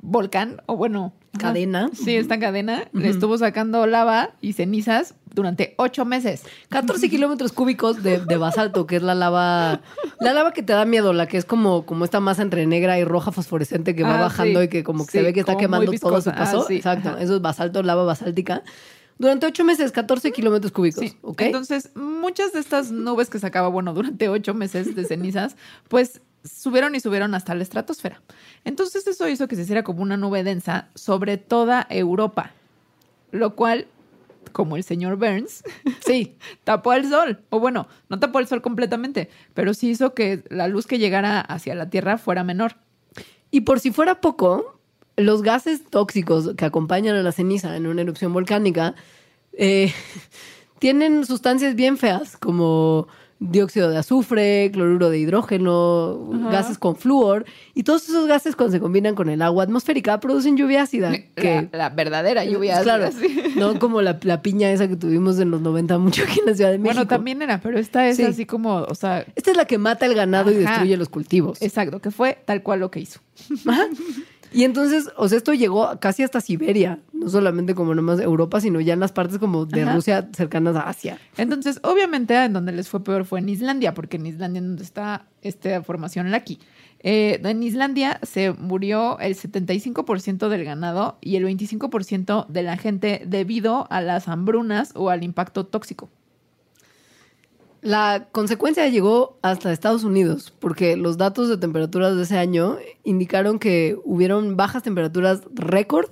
volcán, o bueno. Cadena. Sí, esta cadena le estuvo sacando lava y cenizas durante ocho meses. 14 kilómetros cúbicos de, de basalto, que es la lava. La lava que te da miedo, la que es como, como esta masa entre negra y roja fosforescente que va Ah, bajando sí. y que como que Sí, se ve que está quemando todo su paso. Ah, sí, Exacto. ajá. Eso es basalto, lava basáltica. Durante ocho meses, 14 kilómetros cúbicos. Sí. Entonces, muchas de estas nubes que sacaba, bueno, durante ocho meses de cenizas, pues subieron y subieron hasta la estratosfera. Entonces, eso hizo que se hiciera como una nube densa sobre toda Europa, lo cual, como el señor Burns, sí. tapó el sol. O bueno, no tapó el sol completamente, pero sí hizo que la luz que llegara hacia la Tierra fuera menor. Y por si fuera poco, los gases tóxicos que acompañan a la ceniza en una erupción volcánica eh, tienen sustancias bien feas como dióxido de azufre, cloruro de hidrógeno, gases con flúor, y todos esos gases cuando se combinan con el agua atmosférica producen lluvia ácida. Que, La, la verdadera lluvia. claro, ácida, sí. no como la, la piña esa que tuvimos en los 90 mucho aquí en la Ciudad de México. Bueno, también era, pero esta es Sí. así como, o sea, Esta es la que mata el ganado y destruye los cultivos. exacto, que fue tal cual lo que hizo. Ajá. Y entonces, o sea, esto llegó casi hasta Siberia, no solamente como nomás Europa, sino ya en las partes como de Ajá. Rusia cercanas a Asia. Entonces, obviamente, en donde les fue peor fue en Islandia, porque en Islandia es donde está esta formación Laki. Eh, en Islandia se murió el 75% del ganado y el 25% de la gente debido a las hambrunas o al impacto tóxico. La consecuencia llegó hasta Estados Unidos, porque los datos de temperaturas de ese año indicaron que hubieron bajas temperaturas récord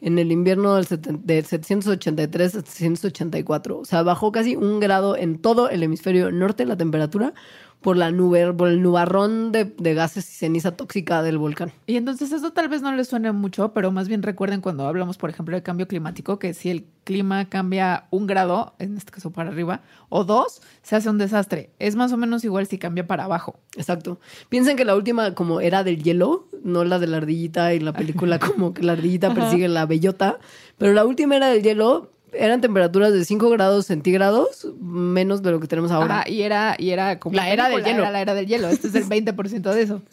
en el invierno del, del 783 a 784. O sea, bajó casi un grado en todo el hemisferio norte la temperatura por, la nube, por el nubarrón de, de gases y ceniza tóxica del volcán. Y entonces eso tal vez no les suene mucho, pero más bien recuerden cuando hablamos, por ejemplo, de cambio climático, que si el clima cambia un grado, en este caso para arriba, o dos, se hace un desastre. Es más o menos igual si cambia para abajo. Exacto. Piensen que la última como era del hielo, no la de la ardillita y la película como que la ardillita persigue la bellota, pero la última era del hielo, eran temperaturas de 5 grados centígrados menos de lo que tenemos ahora. Ajá, y era, y era como La era del hielo. Era la era del hielo. Este es el 20% de eso.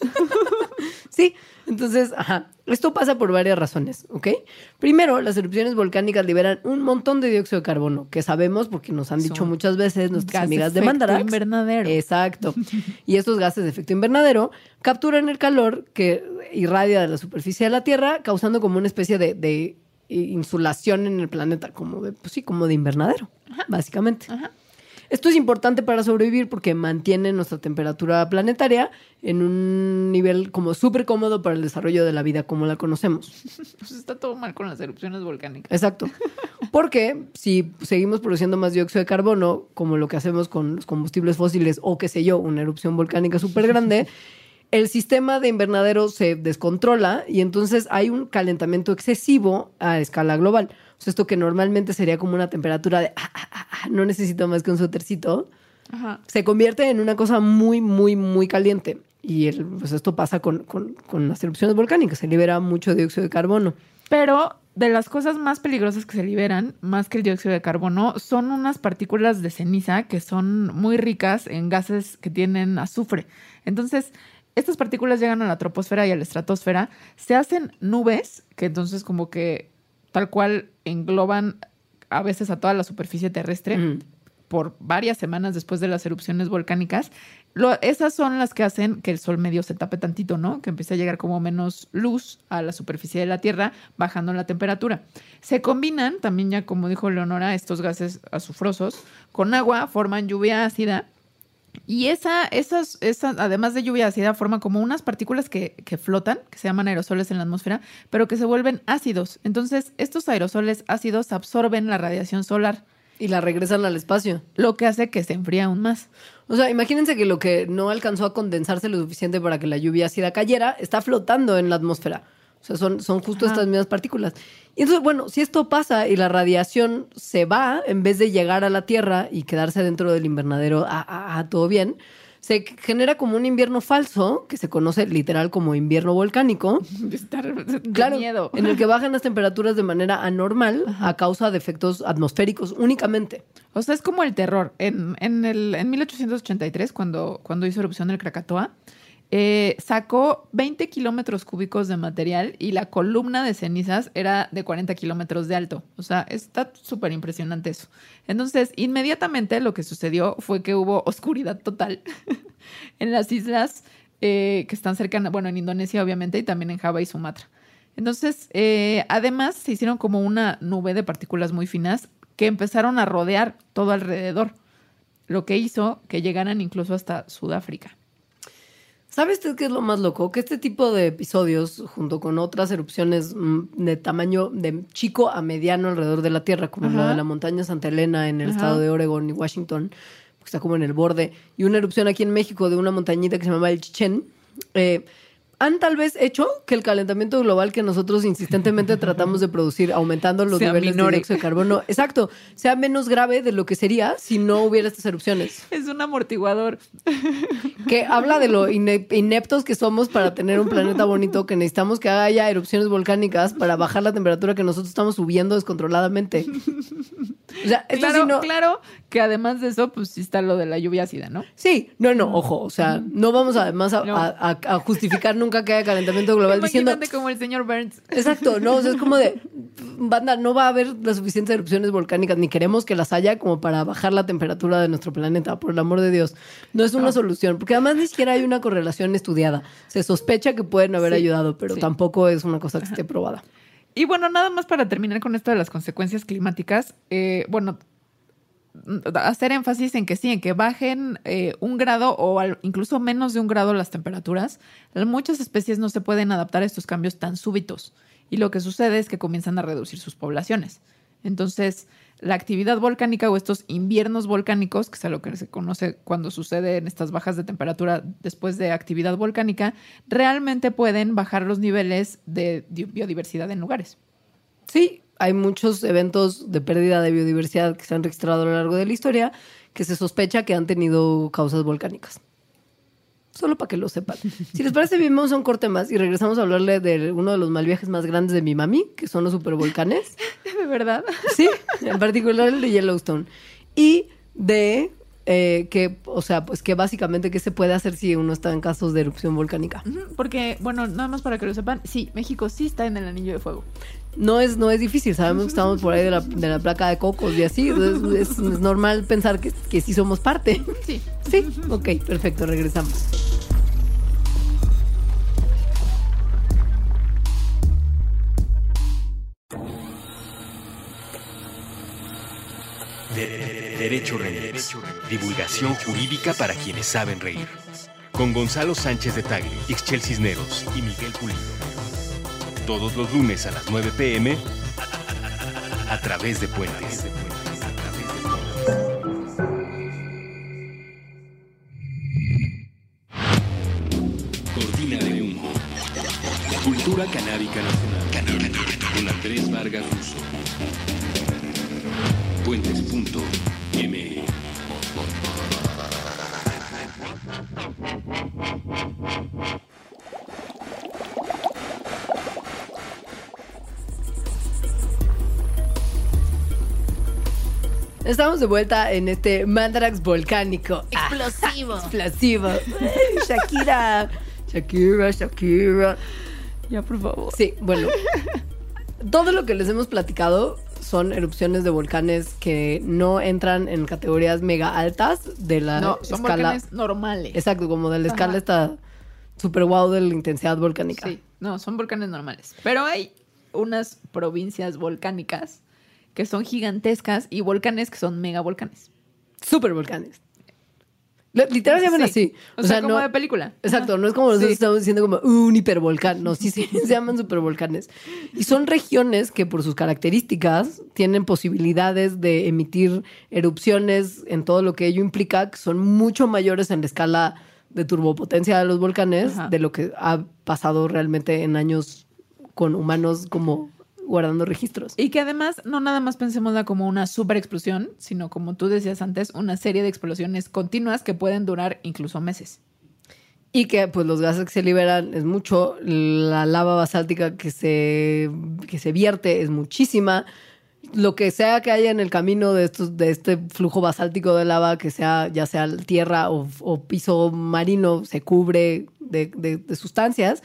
Sí, entonces, ajá, esto pasa por varias razones, ¿ok? Primero, las erupciones volcánicas liberan un montón de dióxido de carbono, que sabemos porque nos han dicho Son muchas veces nuestras gas amigas de Mandarax. invernadero. Exacto. Y estos gases de efecto invernadero capturan el calor que irradia de la superficie de la Tierra, causando como una especie de, de insulación en el planeta, como de, pues sí, como de invernadero, básicamente. Esto es importante para sobrevivir porque mantiene nuestra temperatura planetaria en un nivel como súper cómodo para el desarrollo de la vida como la conocemos. Pues está todo mal con las erupciones volcánicas. Exacto. Porque si seguimos produciendo más dióxido de carbono, como lo que hacemos con los combustibles fósiles o qué sé yo, una erupción volcánica súper grande, el sistema de invernadero se descontrola y entonces hay un calentamiento excesivo a escala global. O sea, esto que normalmente sería como una temperatura de "Ah, ah, ah, no necesito más que un suétercito, se convierte en una cosa muy, muy, muy caliente. Y el- pues esto pasa con, con- con las erupciones volcánicas, se libera mucho dióxido de carbono. Pero de las cosas más peligrosas que se liberan, más que el dióxido de carbono, son unas partículas de ceniza que son muy ricas en gases que tienen azufre. Entonces, estas partículas llegan a la troposfera y a la estratosfera, se hacen nubes, que entonces como que tal cual engloban a veces a toda la superficie terrestre por varias semanas después de las erupciones volcánicas. Lo- esas son las que hacen que el sol medio se tape tantito, ¿no? Que empiece a llegar como menos luz a la superficie de la Tierra, bajando la temperatura. Se combinan, también ya como dijo Leonora, estos gases azufrosos con agua, forman lluvia ácida. Y esa, esas, esas, además de lluvia ácida, forman como unas partículas que, que flotan, que se llaman aerosoles en la atmósfera, pero que se vuelven ácidos. Entonces, estos aerosoles ácidos absorben la radiación solar, Y la regresan al espacio. lo que hace que se enfríe aún más. O sea, imagínense que lo que no alcanzó a condensarse lo suficiente para que la lluvia ácida cayera está flotando en la atmósfera. O sea, son, son justo Ajá. estas mismas partículas. Y entonces, bueno, si esto pasa y la radiación se va en vez de llegar a la Tierra y quedarse dentro del invernadero a, a- a todo bien, se genera como un invierno falso que se conoce literal como invierno volcánico. Estar de Claro, miedo. en el que bajan las temperaturas de manera anormal a causa de efectos atmosféricos únicamente. O sea, es como el terror. En, en, el, en 1883, cuando, cuando hizo erupción el Krakatoa, eh, sacó 20 kilómetros cúbicos de material y la columna de cenizas era de 40 kilómetros de alto. O sea, está súper impresionante eso. Entonces, inmediatamente lo que sucedió fue que hubo oscuridad total en las islas eh, que están cercanas, bueno, en Indonesia obviamente y también en Java y Sumatra. Entonces, eh, además se hicieron como una nube de partículas muy finas que empezaron a rodear todo alrededor, lo que hizo que llegaran incluso hasta Sudáfrica. ¿Sabe usted qué es lo más loco? Que este tipo de episodios, junto con otras erupciones mm, de tamaño de chico a mediano alrededor de la Tierra, como Ajá. la de la montaña Santa Elena en el Ajá. estado de Oregon y Washington, que está como en el borde, y una erupción aquí en México de una montañita que se llama el Chichén, eh, han tal vez hecho que el calentamiento global que nosotros insistentemente tratamos de producir, aumentando los niveles de dióxido de carbono, exacto, sea menos grave de lo que sería si no hubiera estas erupciones Es un amortiguador. que habla de lo ine- ineptos que somos para tener un planeta bonito, que necesitamos que haya erupciones volcánicas para bajar la temperatura que nosotros estamos subiendo descontroladamente. O sea, Claro, sí no. claro que además de eso, pues sí está lo de la lluvia ácida, ¿no? Sí, no, no, ojo, o sea, no vamos además a, No. a- a- a justificar nunca que haya calentamiento global diciendo. Imagínate como el señor Burns. Exacto, no, o sea, es como de, banda, no va a haber las suficientes erupciones volcánicas, ni queremos que las haya como para bajar la temperatura de nuestro planeta, por el amor de Dios. No es una solución, porque además ni siquiera hay una correlación estudiada. Se sospecha que pueden haber Sí, ayudado, pero sí. tampoco es una cosa que esté probada. Y bueno, nada más para terminar con esto de las consecuencias climáticas, eh, bueno, hacer énfasis en que sí, en que bajen eh, un grado o incluso menos de un grado las temperaturas. Muchas especies no se pueden adaptar a estos cambios tan súbitos y lo que sucede es que comienzan a reducir sus poblaciones. Entonces, la actividad volcánica o estos inviernos volcánicos, que es a lo que se conoce cuando sucede en estas bajas de temperatura después de actividad volcánica, realmente pueden bajar los niveles de di- biodiversidad en lugares. Sí, hay muchos eventos de pérdida de biodiversidad que se han registrado a lo largo de la historia que se sospecha que han tenido causas volcánicas. Solo para que lo sepan. Si les parece bien, vamos a un corte más y regresamos a hablarle de uno de los mal viajes más grandes de mi mami, que son los supervolcanes. ¿De verdad? Sí, en particular el de Yellowstone. Y de eh, que, o sea, pues que básicamente qué se puede hacer si uno está en casos de erupción volcánica. Porque, bueno, nada más para que lo sepan, sí, México sí está en el anillo de fuego. No es, no es difícil, sabemos que estamos por ahí de la, de la placa de cocos y así. Es, es normal pensar que, que sí somos parte. Sí. Sí, ok, perfecto, regresamos. De- de- Derecho Remix. Divulgación jurídica para quienes saben reír. Con Gonzalo Sánchez de Tagle, Ixchel Cisneros y Miguel Pulido. Todos los lunes a las 9 pm a través de Puentes. Cortina de humo. Cultura canábica nacional. Con Andrés Vargas Russo. Puentes.me. Estamos de vuelta en este Mandarax volcánico. Ah, Explosivo. explosivo. Shakira. Shakira, Shakira. Ya, por favor. Sí, bueno. Todo lo que les hemos platicado son erupciones de volcanes que no entran en categorías mega altas de la No, son escala. volcanes normales. Exacto, como de la Ajá. escala esta super wow de la intensidad volcánica. Sí, no, son volcanes normales. Pero hay unas provincias volcánicas que son gigantescas y volcanes que son megavolcanes. Super volcanes. Li- Literal se llaman Sí. así. O, sea, como de película. Exacto, no es como nosotros Sí. estamos diciendo como "Uh, un hipervolcán. No, sí, sí, se llaman supervolcanes. Y son regiones que por sus características tienen posibilidades de emitir erupciones en todo lo que ello implica, que son mucho mayores en la escala de turbopotencia de los volcanes Ajá. de lo que ha pasado realmente en años con humanos como guardando registros. Y que además no nada más pensemosla como una super explosión, sino como tú decías antes, una serie de explosiones continuas que pueden durar incluso meses. Y que pues los gases que se liberan es mucho, la lava basáltica que se, que se vierte es muchísima. Lo que sea que haya en el camino de, estos, de este flujo basáltico de lava, que sea ya sea tierra o, o piso marino, se cubre de, de- de sustancias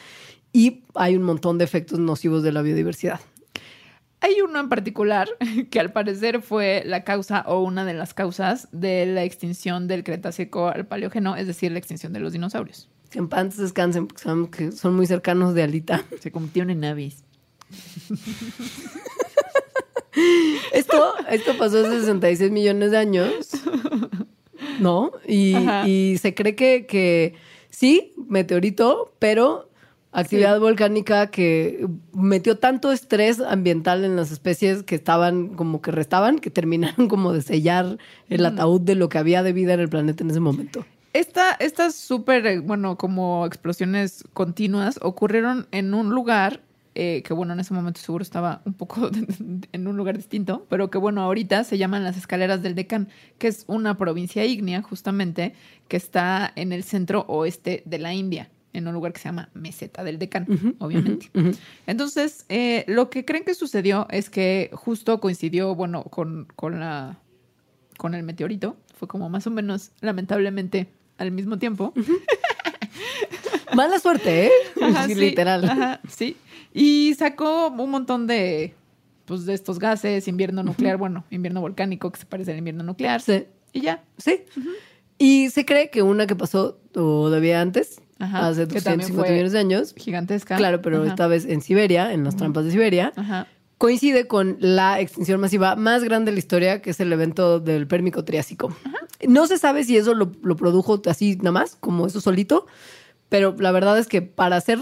y hay un montón de efectos nocivos de la biodiversidad. Hay uno en particular que al parecer fue la causa o una de las causas de la extinción del Cretácico al Paleógeno, es decir, la extinción de los dinosaurios. Que en paz descansen, porque sabemos que son muy cercanos de Alita. Se convirtieron en aves. Esto, esto pasó hace 66 millones de años, ¿no? Y, y se cree que, que sí, meteorito, pero actividad Sí. volcánica que metió tanto estrés ambiental en las especies que estaban como que restaban, que terminaron como de sellar el ataúd de lo que había de vida en el planeta en ese momento. Esta, estas súper, eh, bueno, como explosiones continuas ocurrieron en un lugar eh, que, bueno, en ese momento seguro estaba un poco en un lugar distinto, pero que, bueno, ahorita se llaman las escaleras del Deccan, que es una provincia ígnea, justamente, que está en el centro oeste de la India, en un lugar que se llama Meseta del Deccan, obviamente. Entonces, eh, lo que creen que sucedió es que justo coincidió, bueno, con, con la con el meteorito. Fue como más o menos, lamentablemente, al mismo tiempo. Mala suerte, ¿eh? Ajá, sí, literal. ajá, sí. Y sacó un montón de, pues, de estos gases, invierno nuclear, bueno, invierno volcánico que se parece al invierno nuclear. Sí. Y ya. Sí. Y se cree que una que pasó todavía antes, Ajá, hace que también 250 fue millones de años, Gigantesca. Claro, pero Ajá. esta vez en Siberia, en las trampas de Siberia, Ajá. coincide con la extinción masiva más grande de la historia, que es el evento del Pérmico Triásico. No se sabe si eso lo, lo produjo así nada más, como eso solito, pero la verdad es que para ser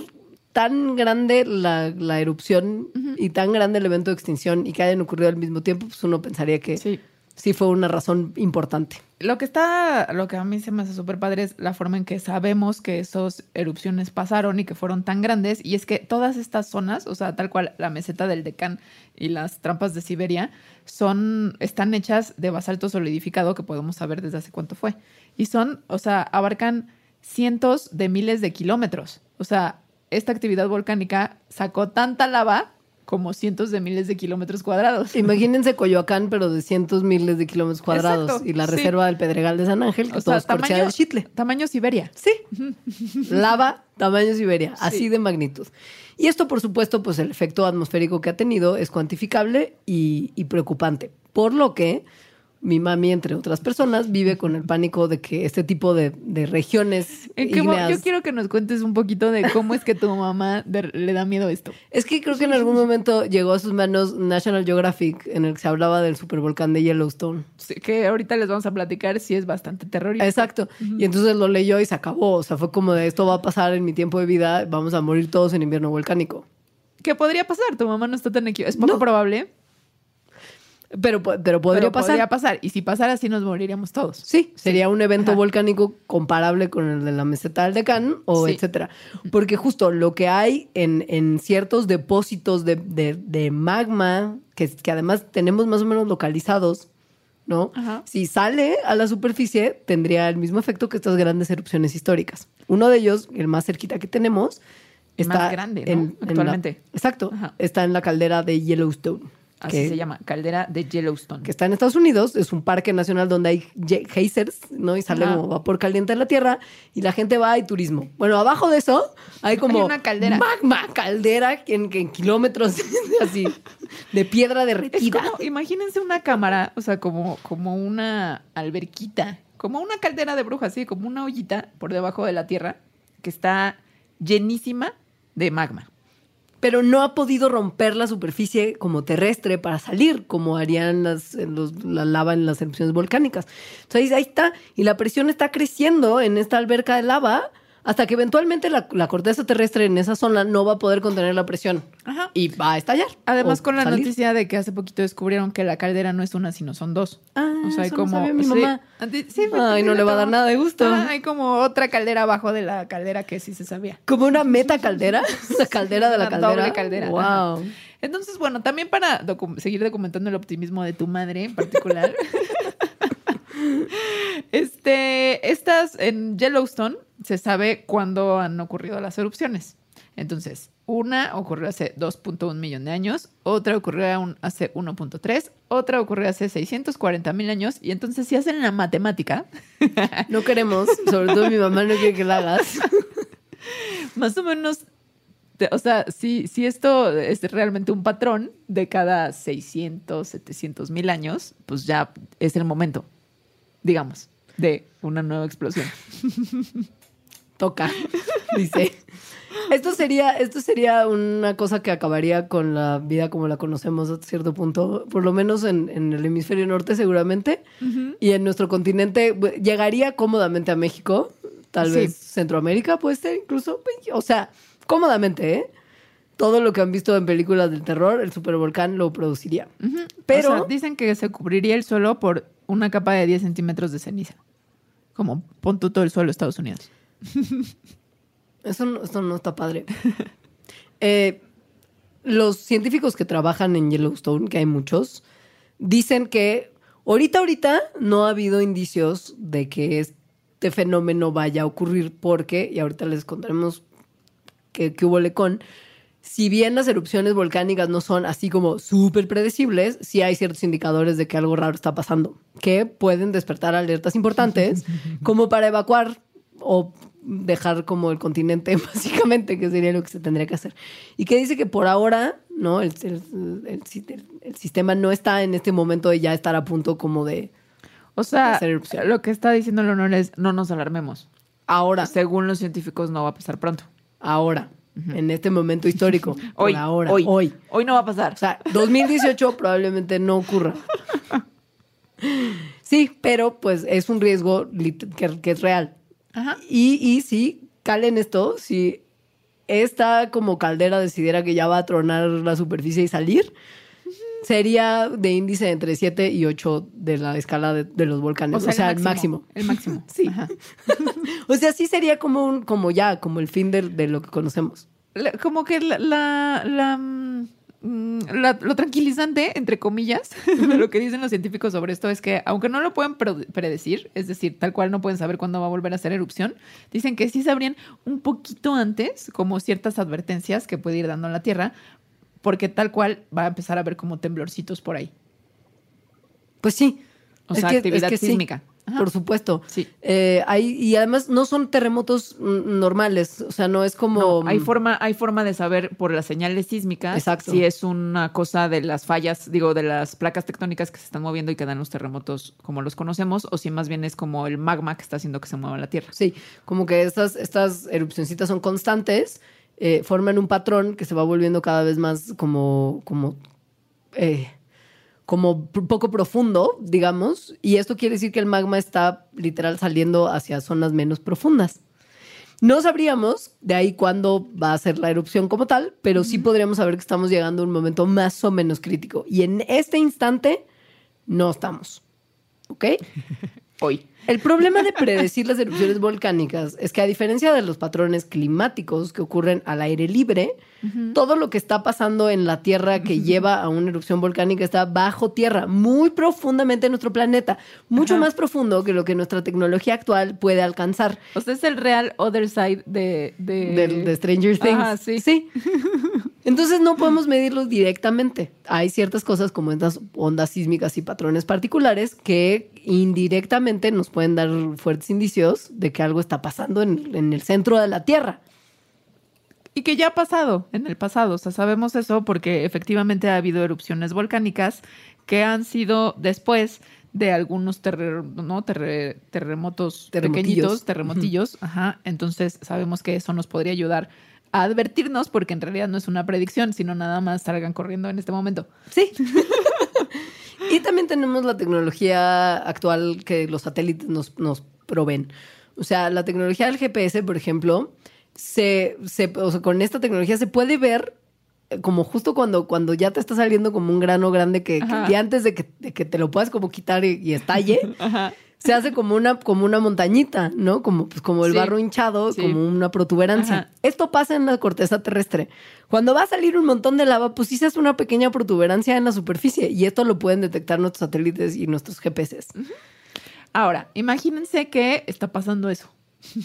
tan grande la, la erupción y tan grande el evento de extinción y que hayan ocurrido al mismo tiempo, pues uno pensaría que sí, Sí. fue una razón importante. Lo que está, lo que a mí se me hace súper padre es la forma en que sabemos que esas erupciones pasaron y que fueron tan grandes. Y es que todas estas zonas, o sea, tal cual la meseta del Deccan y las trampas de Siberia, son, están hechas de basalto solidificado que podemos saber desde hace cuánto fue. Y son, o sea, abarcan cientos de miles de kilómetros. O sea, esta actividad volcánica sacó tanta lava como cientos de miles de kilómetros cuadrados. Imagínense Coyoacán, pero de cientos miles de kilómetros cuadrados Exacto, y la sí. reserva del Pedregal de San Ángel, que O todo sea, tamaño, Chitle. tamaño Siberia. Sí. Lava, tamaño Siberia, así Sí. de magnitud. Y esto, por supuesto, pues el efecto atmosférico que ha tenido es cuantificable y, y preocupante. Por lo que mi mami, entre otras personas, vive con el pánico de que este tipo de, de regiones ¿En qué mo- ígneas- yo quiero que nos cuentes un poquito de cómo es que tu mamá de- le da miedo esto. Es que creo que en algún momento llegó a sus manos National Geographic, en el que se hablaba del supervolcán de Yellowstone. Sí, Que ahorita les vamos a platicar si es bastante terrorífico. Exacto. Y entonces lo leyó y se acabó. O sea, fue como de esto va a pasar en mi tiempo de vida, vamos a morir todos en invierno volcánico. ¿Qué podría pasar? Tu mamá no está tan equivocada. Es poco No. probable. Pero, pero podría pero pasar. Podría pasar. Y si pasara, sí nos moriríamos todos. Sí, sería un evento Ajá. volcánico comparable con el de la meseta del Deccan o Sí. etcétera. Porque justo lo que hay en, en ciertos depósitos de, de- de magma, que, que además tenemos más o menos localizados, ¿no? Ajá. Si sale a la superficie, tendría el mismo efecto que estas grandes erupciones históricas. Uno de ellos, el más cerquita que tenemos, está más grande, ¿no? en- en la- Actualmente. exacto. Ajá. Está en la caldera de Yellowstone. Así que- se llama. Caldera de Yellowstone. que está en Estados Unidos, es un parque nacional donde hay ge- geysers, ¿no? Y sale Ajá. como vapor caliente de la tierra y la gente va y turismo. Bueno, abajo de eso hay como Hay una caldera. magma, caldera en, en kilómetros así de piedra Es derretida. como, imagínense una cámara, o sea, como, como una alberquita, como una caldera de brujas, así, como una ollita por debajo de la tierra que está llenísima de magma. Pero no ha podido romper la superficie como terrestre para salir, como harían las, la lava en las erupciones volcánicas. Entonces ahí está, y la presión está creciendo en esta alberca de lava hasta que eventualmente la, la corteza terrestre en esa zona no va a poder contener la presión. Ajá. y va a estallar. Además, con la salir. noticia de que hace poquito descubrieron que la caldera no es una, sino son dos. Ah, o sea, hay no como. mi sí. mamá. Antes- sí, Ay, no le va a dar nada de gusto. Ah, hay como otra caldera abajo de la caldera que sí se sabía. Como una meta caldera, la caldera de la Una caldera. doble caldera. Wow. Ajá. Entonces, bueno, también para docu- seguir documentando el optimismo de tu madre en particular. este, estas en Yellowstone se sabe cuándo han ocurrido las erupciones. Entonces, una ocurrió hace 2.1 millón de años, otra ocurrió hace 1.3, otra ocurrió hace 640 mil años. Y entonces, si hacen la matemática, No queremos, sobre todo mi mamá no quiere que la hagas. más o menos, o sea, si, si esto es realmente un patrón de cada 600, 700 mil años, pues ya es el momento, digamos, de una nueva explosión. Toca, dice. Esto sería, esto sería una cosa que acabaría con la vida como la conocemos a cierto punto, por lo menos en, en el hemisferio norte seguramente, y en nuestro continente llegaría cómodamente a México, tal Sí. vez Centroamérica puede ser incluso, o sea, cómodamente, ¿eh? Todo lo que han visto en películas del terror, el supervolcán lo produciría. Pero O sea, dicen que se cubriría el suelo por una capa de 10 centímetros de ceniza. Como pon tú todo el suelo de Estados Unidos. Eso no, eso no está padre. Eh, los científicos que trabajan en Yellowstone, que hay muchos, dicen que ahorita, ahorita no ha habido indicios de que este fenómeno vaya a ocurrir porque, y ahorita les contaremos que, hubo con, si bien las erupciones volcánicas no son así como súper predecibles, sí hay ciertos indicadores de que algo raro está pasando, que pueden despertar alertas importantes como para evacuar o dejar como el continente, básicamente, que sería lo que se tendría que hacer. Y que dice que por ahora, ¿no? El, el- el- el- el sistema no está en este momento de ya estar a punto como de O sea, Hacer erupción. lo que está diciendo el honor es no nos alarmemos. ahora, Según los científicos no va a pasar pronto. ahora, en este momento histórico, por Hoy, ahora, hoy, hoy. hoy. no va a pasar. O sea, 2018 probablemente no ocurra. Sí, pero pues es un riesgo que, que es real. Ajá. Y, y sí, calen esto, si esta como caldera decidiera que ya va a tronar la superficie y salir, sería de índice entre 7 y 8 de la escala de, de los volcanes. O sea, el máximo. El máximo. Sí. Ajá. O sea, sí sería como un, como ya, como el fin de, de lo que conocemos. La- Como que la, la, la, mm, la- lo tranquilizante, entre comillas, de lo que dicen los científicos sobre esto es que, aunque no lo pueden pre- predecir, es decir, tal cual no pueden saber cuándo va a volver a hacer erupción, dicen que sí sabrían un poquito antes, como ciertas advertencias que puede ir dando la Tierra, porque tal cual va a empezar a ver como temblorcitos por ahí. Pues sí. O Es sea, que- actividad es que sí. sísmica. Ajá. Por supuesto. Sí. Eh, hay, y además no son terremotos mm, normales. O sea, no es como. No, hay forma, hay forma de saber por las señales sísmicas Exacto. si es una cosa de las fallas, digo, de las placas tectónicas que se están moviendo y que dan los terremotos como los conocemos, o si más bien es como el magma que está haciendo que se mueva la Tierra. Sí, como que estas, estas erupcioncitas son constantes, eh, forman un patrón que se va volviendo cada vez más como, como, eh, como poco profundo, digamos, y esto quiere decir que el magma está literal saliendo hacia zonas menos profundas. No sabríamos de ahí cuándo va a ser la erupción como tal, pero sí podríamos saber que estamos llegando a un momento más o menos crítico. Y en este instante no estamos. ¿Ok? Hoy. El problema de predecir las erupciones volcánicas es que a diferencia de los patrones climáticos que ocurren al aire libre, todo lo que está pasando en la Tierra que lleva a una erupción volcánica está bajo tierra, muy profundamente en nuestro planeta, mucho más profundo que lo que nuestra tecnología actual puede alcanzar. O sea, es el real other side de... De, Stranger Things. Ajá, sí. sí. Entonces no podemos medirlos directamente. Hay ciertas cosas como estas ondas sísmicas y patrones particulares que indirectamente nos pueden dar fuertes indicios de que algo está pasando en, en el centro de la Tierra. Y que ya ha pasado en el pasado. O sea, sabemos eso porque efectivamente ha habido erupciones volcánicas que han sido después de algunos terre- ¿no? Terre- terremotos Terremotillos. pequeñitos, terremotillos. Ajá. Entonces sabemos que eso nos podría ayudar a advertirnos porque en realidad no es una predicción, sino nada más salgan corriendo en este momento. Sí. y también tenemos la tecnología actual que los satélites nos, nos proveen. O sea, la tecnología del GPS, por ejemplo, se, se- o sea, con esta tecnología se puede ver eh, como justo cuando, cuando ya te está saliendo como un grano grande que, que- Ajá. y antes de que, de que te lo puedas como quitar y, y estalle, Ajá. Se hace como una, como una montañita, ¿no? Como, pues, como el Sí. barro hinchado, Sí. como una protuberancia. Ajá. Esto pasa en la corteza terrestre. Cuando va a salir un montón de lava, pues sí se hace una pequeña protuberancia en la superficie y esto lo pueden detectar nuestros satélites y nuestros GPS. Ahora, imagínense que está pasando eso.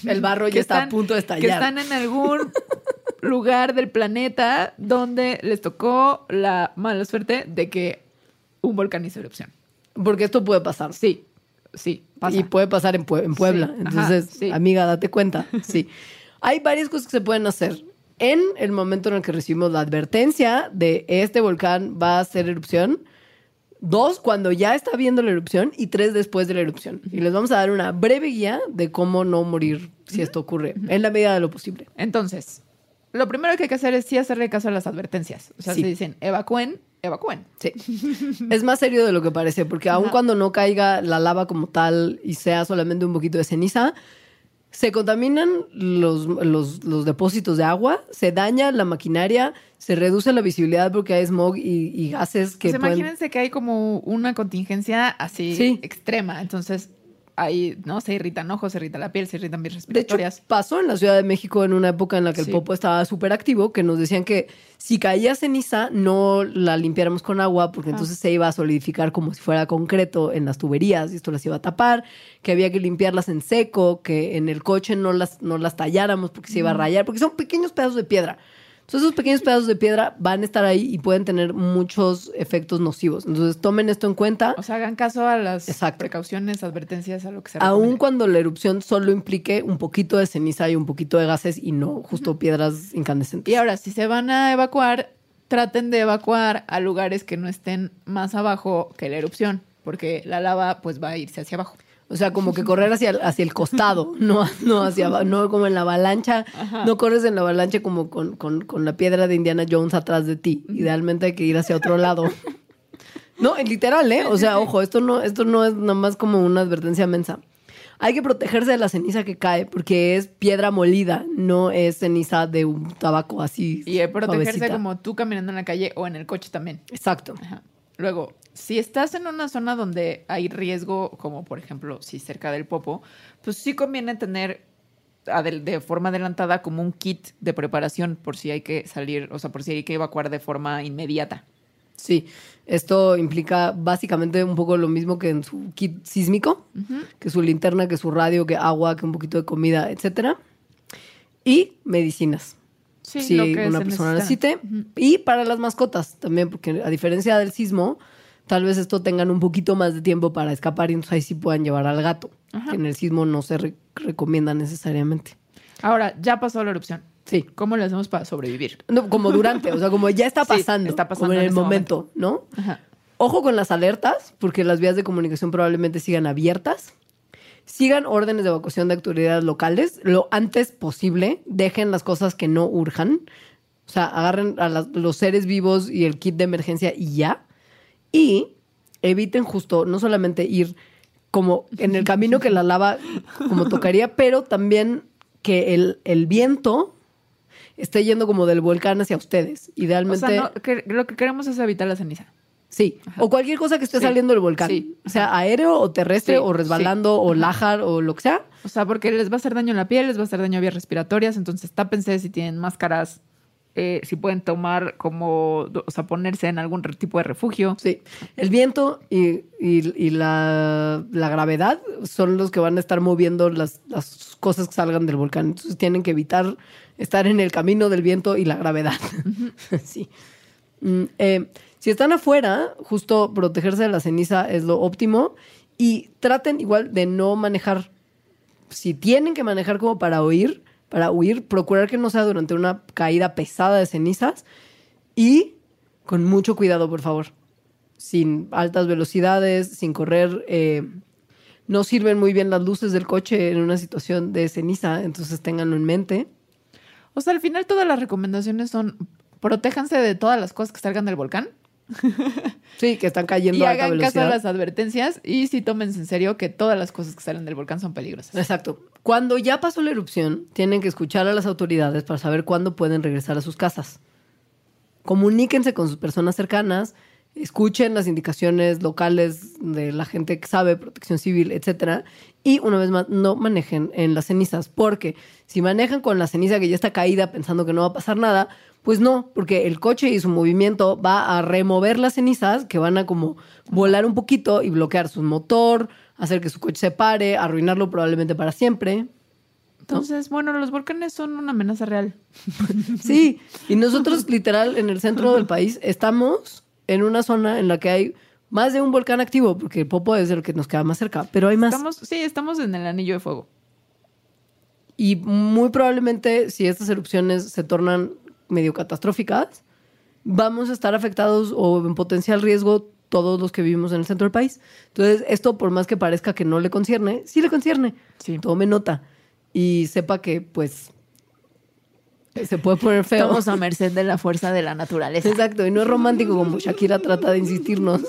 El barro ya Que está a punto de Que estallar. están en algún lugar del planeta donde les tocó la mala suerte de que un volcán hizo erupción. Porque esto puede pasar. Sí, sí, pasa. Y puede pasar en, Pue- en Puebla. Sí, ajá, Entonces, sí. amiga, date cuenta. Sí. Hay varias cosas que se pueden hacer. En el momento en el que recibimos la advertencia de este volcán va a hacer erupción. Dos, cuando ya está viendo la erupción. Y tres, después de la erupción. Y les vamos a dar una breve guía de cómo no morir si esto ocurre, en la medida de lo posible. Entonces, lo primero que hay que hacer es sí hacerle caso a las advertencias. O sea, Sí. si dicen evacúen, evacúen. Sí. es más serio de lo que parece, porque aun Ajá. cuando no caiga la lava como tal y sea solamente un poquito de ceniza, se contaminan los, los, los depósitos de agua, se daña la maquinaria, se reduce la visibilidad porque hay smog y, y gases que Pues pueden... imagínense que hay como una contingencia así Sí. extrema. Entonces, ahí, ¿no? Se irritan ojos, se irrita la piel, se irritan vías De hecho, respiratorias. pasó en la Ciudad de México en una época en la que Sí. el popo estaba súper activo, que nos decían que si caía ceniza no la limpiáramos con agua porque Ah. entonces se iba a solidificar como si fuera concreto en las tuberías y esto las iba a tapar, que había que limpiarlas en seco, que en el coche no las, no las talláramos porque se iba a rayar, porque son pequeños pedazos de piedra. Entonces esos pequeños pedazos de piedra van a estar ahí y pueden tener muchos efectos nocivos. Entonces tomen esto en cuenta. O sea, hagan caso a las Exacto. precauciones, advertencias, a lo que se Aun recomienda. cuando la erupción solo implique un poquito de ceniza y un poquito de gases y no justo piedras incandescentes. Y ahora, si se van a evacuar, traten de evacuar a lugares que no estén más abajo que la erupción, porque la lava pues va a irse hacia abajo. O sea, como que correr hacia, el- hacia el costado, no, no hacia no como en la avalancha. No corres en la avalancha como con, con- con la piedra de Indiana Jones atrás de ti. Idealmente hay que ir hacia otro lado. No, literal, ¿eh? O sea, ojo, esto no, esto no es nada más como una advertencia mensa. hay que protegerse de la ceniza que cae porque es piedra molida, no es ceniza de un tabaco así. Y protegerse suavecita. como tú caminando en la calle o en el coche también. Exacto. Ajá. Luego, si estás en una zona donde hay riesgo, como por ejemplo, si cerca del popo, pues sí conviene tener de forma adelantada como un kit de preparación por si hay que salir, o sea, por si hay que evacuar de forma inmediata. Sí, esto implica básicamente un poco lo mismo que en su kit sísmico, que su linterna, que su radio, que agua, que un poquito de comida, etcétera. Y medicinas. Sí, si lo que una persona necesita. necesite. Y para las mascotas también, porque a diferencia del sismo, tal vez esto tengan un poquito más de tiempo para escapar y entonces ahí sí puedan llevar al gato, que en el sismo no se re- recomienda necesariamente. Ahora, ya pasó la erupción. Sí. ¿Cómo le hacemos para sobrevivir? No, como durante, o sea, como ya está Sí, pasando, está pasando como en en el momento, ¿no? Ajá. Ojo con las alertas, porque las vías de comunicación probablemente sigan abiertas. Sigan órdenes de evacuación de autoridades locales lo antes posible. Dejen las cosas que no urjan. O sea, agarren a las- los seres vivos y el kit de emergencia y ya. Y eviten justo no solamente ir como en el camino que la lava como tocaría, pero también que el, el viento esté yendo como del volcán hacia ustedes. O Idealmente. sea, no, que- lo que queremos es evitar la ceniza. Sí, o cualquier cosa que esté Sí. saliendo del volcán. Sí. O sea, aéreo o terrestre Sí, o resbalando o lájar o lo que sea. O sea, porque les va a hacer daño en la piel, les va a hacer daño a vías respiratorias, entonces tápense si tienen máscaras, eh, si pueden tomar como, o sea, ponerse en algún tipo de refugio. Sí. El viento y, y- y la, la gravedad son los que van a estar moviendo las, las cosas que salgan del volcán. Entonces tienen que evitar estar en el camino del viento y la gravedad. sí. Mm, eh, si están afuera, justo protegerse de la ceniza es lo óptimo. Y traten igual de no manejar. Si tienen que manejar como para huir, para huir, procurar que no sea durante una caída pesada de cenizas. Y con mucho cuidado, por favor. Sin altas velocidades, sin correr. eh, no sirven muy bien las luces del coche en una situación de ceniza, entonces ténganlo en mente. O sea, al final todas las recomendaciones son protéjanse de todas las cosas que salgan del volcán Sí, que están cayendo y a alta hagan caso a velocidad. las advertencias y sí tómense en serio que todas las cosas que salen del volcán son peligrosas. Exacto. Cuando ya pasó la erupción, tienen que escuchar a las autoridades para saber cuándo pueden regresar a sus casas. Comuníquense con sus personas cercanas, escuchen las indicaciones locales de la gente que sabe, protección civil, etcétera, y una vez más no manejen en las cenizas, porque si manejan con la ceniza que ya está caída pensando que no va a pasar nada, pues no, porque el coche y su movimiento va a remover las cenizas que van a como volar un poquito y bloquear su motor, hacer que su coche se pare, arruinarlo probablemente para siempre. Entonces, bueno, los volcanes son una amenaza real. Sí, y nosotros literal en el centro del país estamos en una zona en la que hay más de un volcán activo, porque el Popo es el que nos queda más cerca, pero hay más. Estamos, sí, estamos en el anillo de fuego. Y muy probablemente si estas erupciones se tornan medio catastróficas, vamos a estar afectados o en potencial riesgo todos los que vivimos en el centro del país. Entonces, esto por más que parezca que no le concierne, sí le concierne. Sí. Tome nota y sepa que pues se puede poner feo. Estamos a merced de la fuerza de la naturaleza. Exacto, y no es romántico como Shakira trata de insistirnos.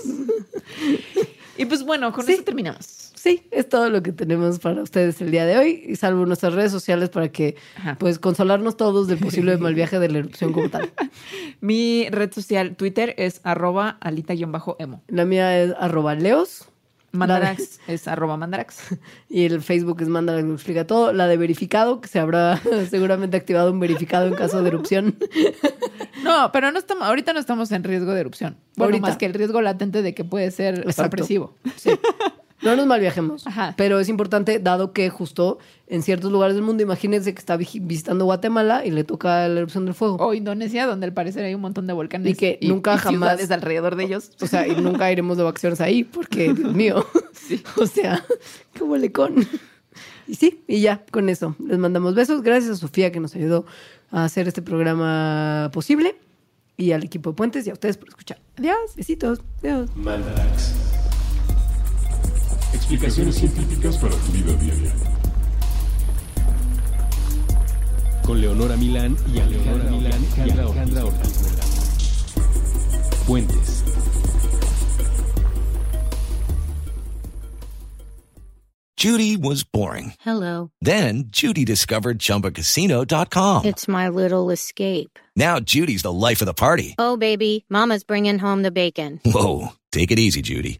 Y pues bueno, con Sí. eso terminamos. Sí, es todo lo que tenemos para ustedes el día de hoy, y salvo nuestras redes sociales para que, Ajá. pues, consolarnos todos del posible mal viaje de la erupción como tal. Mi red social Twitter es arroba alita-emo. La mía es arroba leos Mandarax es arroba mandarax. y el Facebook es Mandarax lo explica todo. La de verificado, que se habrá seguramente activado un verificado en caso de erupción. No, pero no estamos, ahorita no estamos en riesgo de erupción. Bueno, Ahorita. más que el riesgo latente de que puede ser Exacto. sorpresivo. Sí. No nos malviajemos. Ajá. Pero es importante, dado que justo en ciertos lugares del mundo, imagínense que está visitando Guatemala y le toca la erupción del fuego. O Indonesia, donde al parecer hay un montón de volcanes Y que nunca jamás- ciudades alrededor de ellos. O sea, y nunca iremos de vacaciones ahí, porque, Dios mío. O sea, qué bolecón. Y sí, y ya, con eso. Les mandamos besos. Gracias a Sofía que nos ayudó a hacer este programa posible. Y al equipo de Puentes y a ustedes por escuchar. Adiós. Besitos. Adiós. Mandarax. Explicaciones científicas para tu vida diaria. Con Leonora Milán y Alejandra Milán y Alejandra Ortiz. Puentes. Judy was boring. Hello. Then Judy discovered ChumbaCasino.com. It's my little escape. Now Judy's the life of the party. Oh, baby, Mama's bringing home the bacon. Whoa, take it easy, Judy.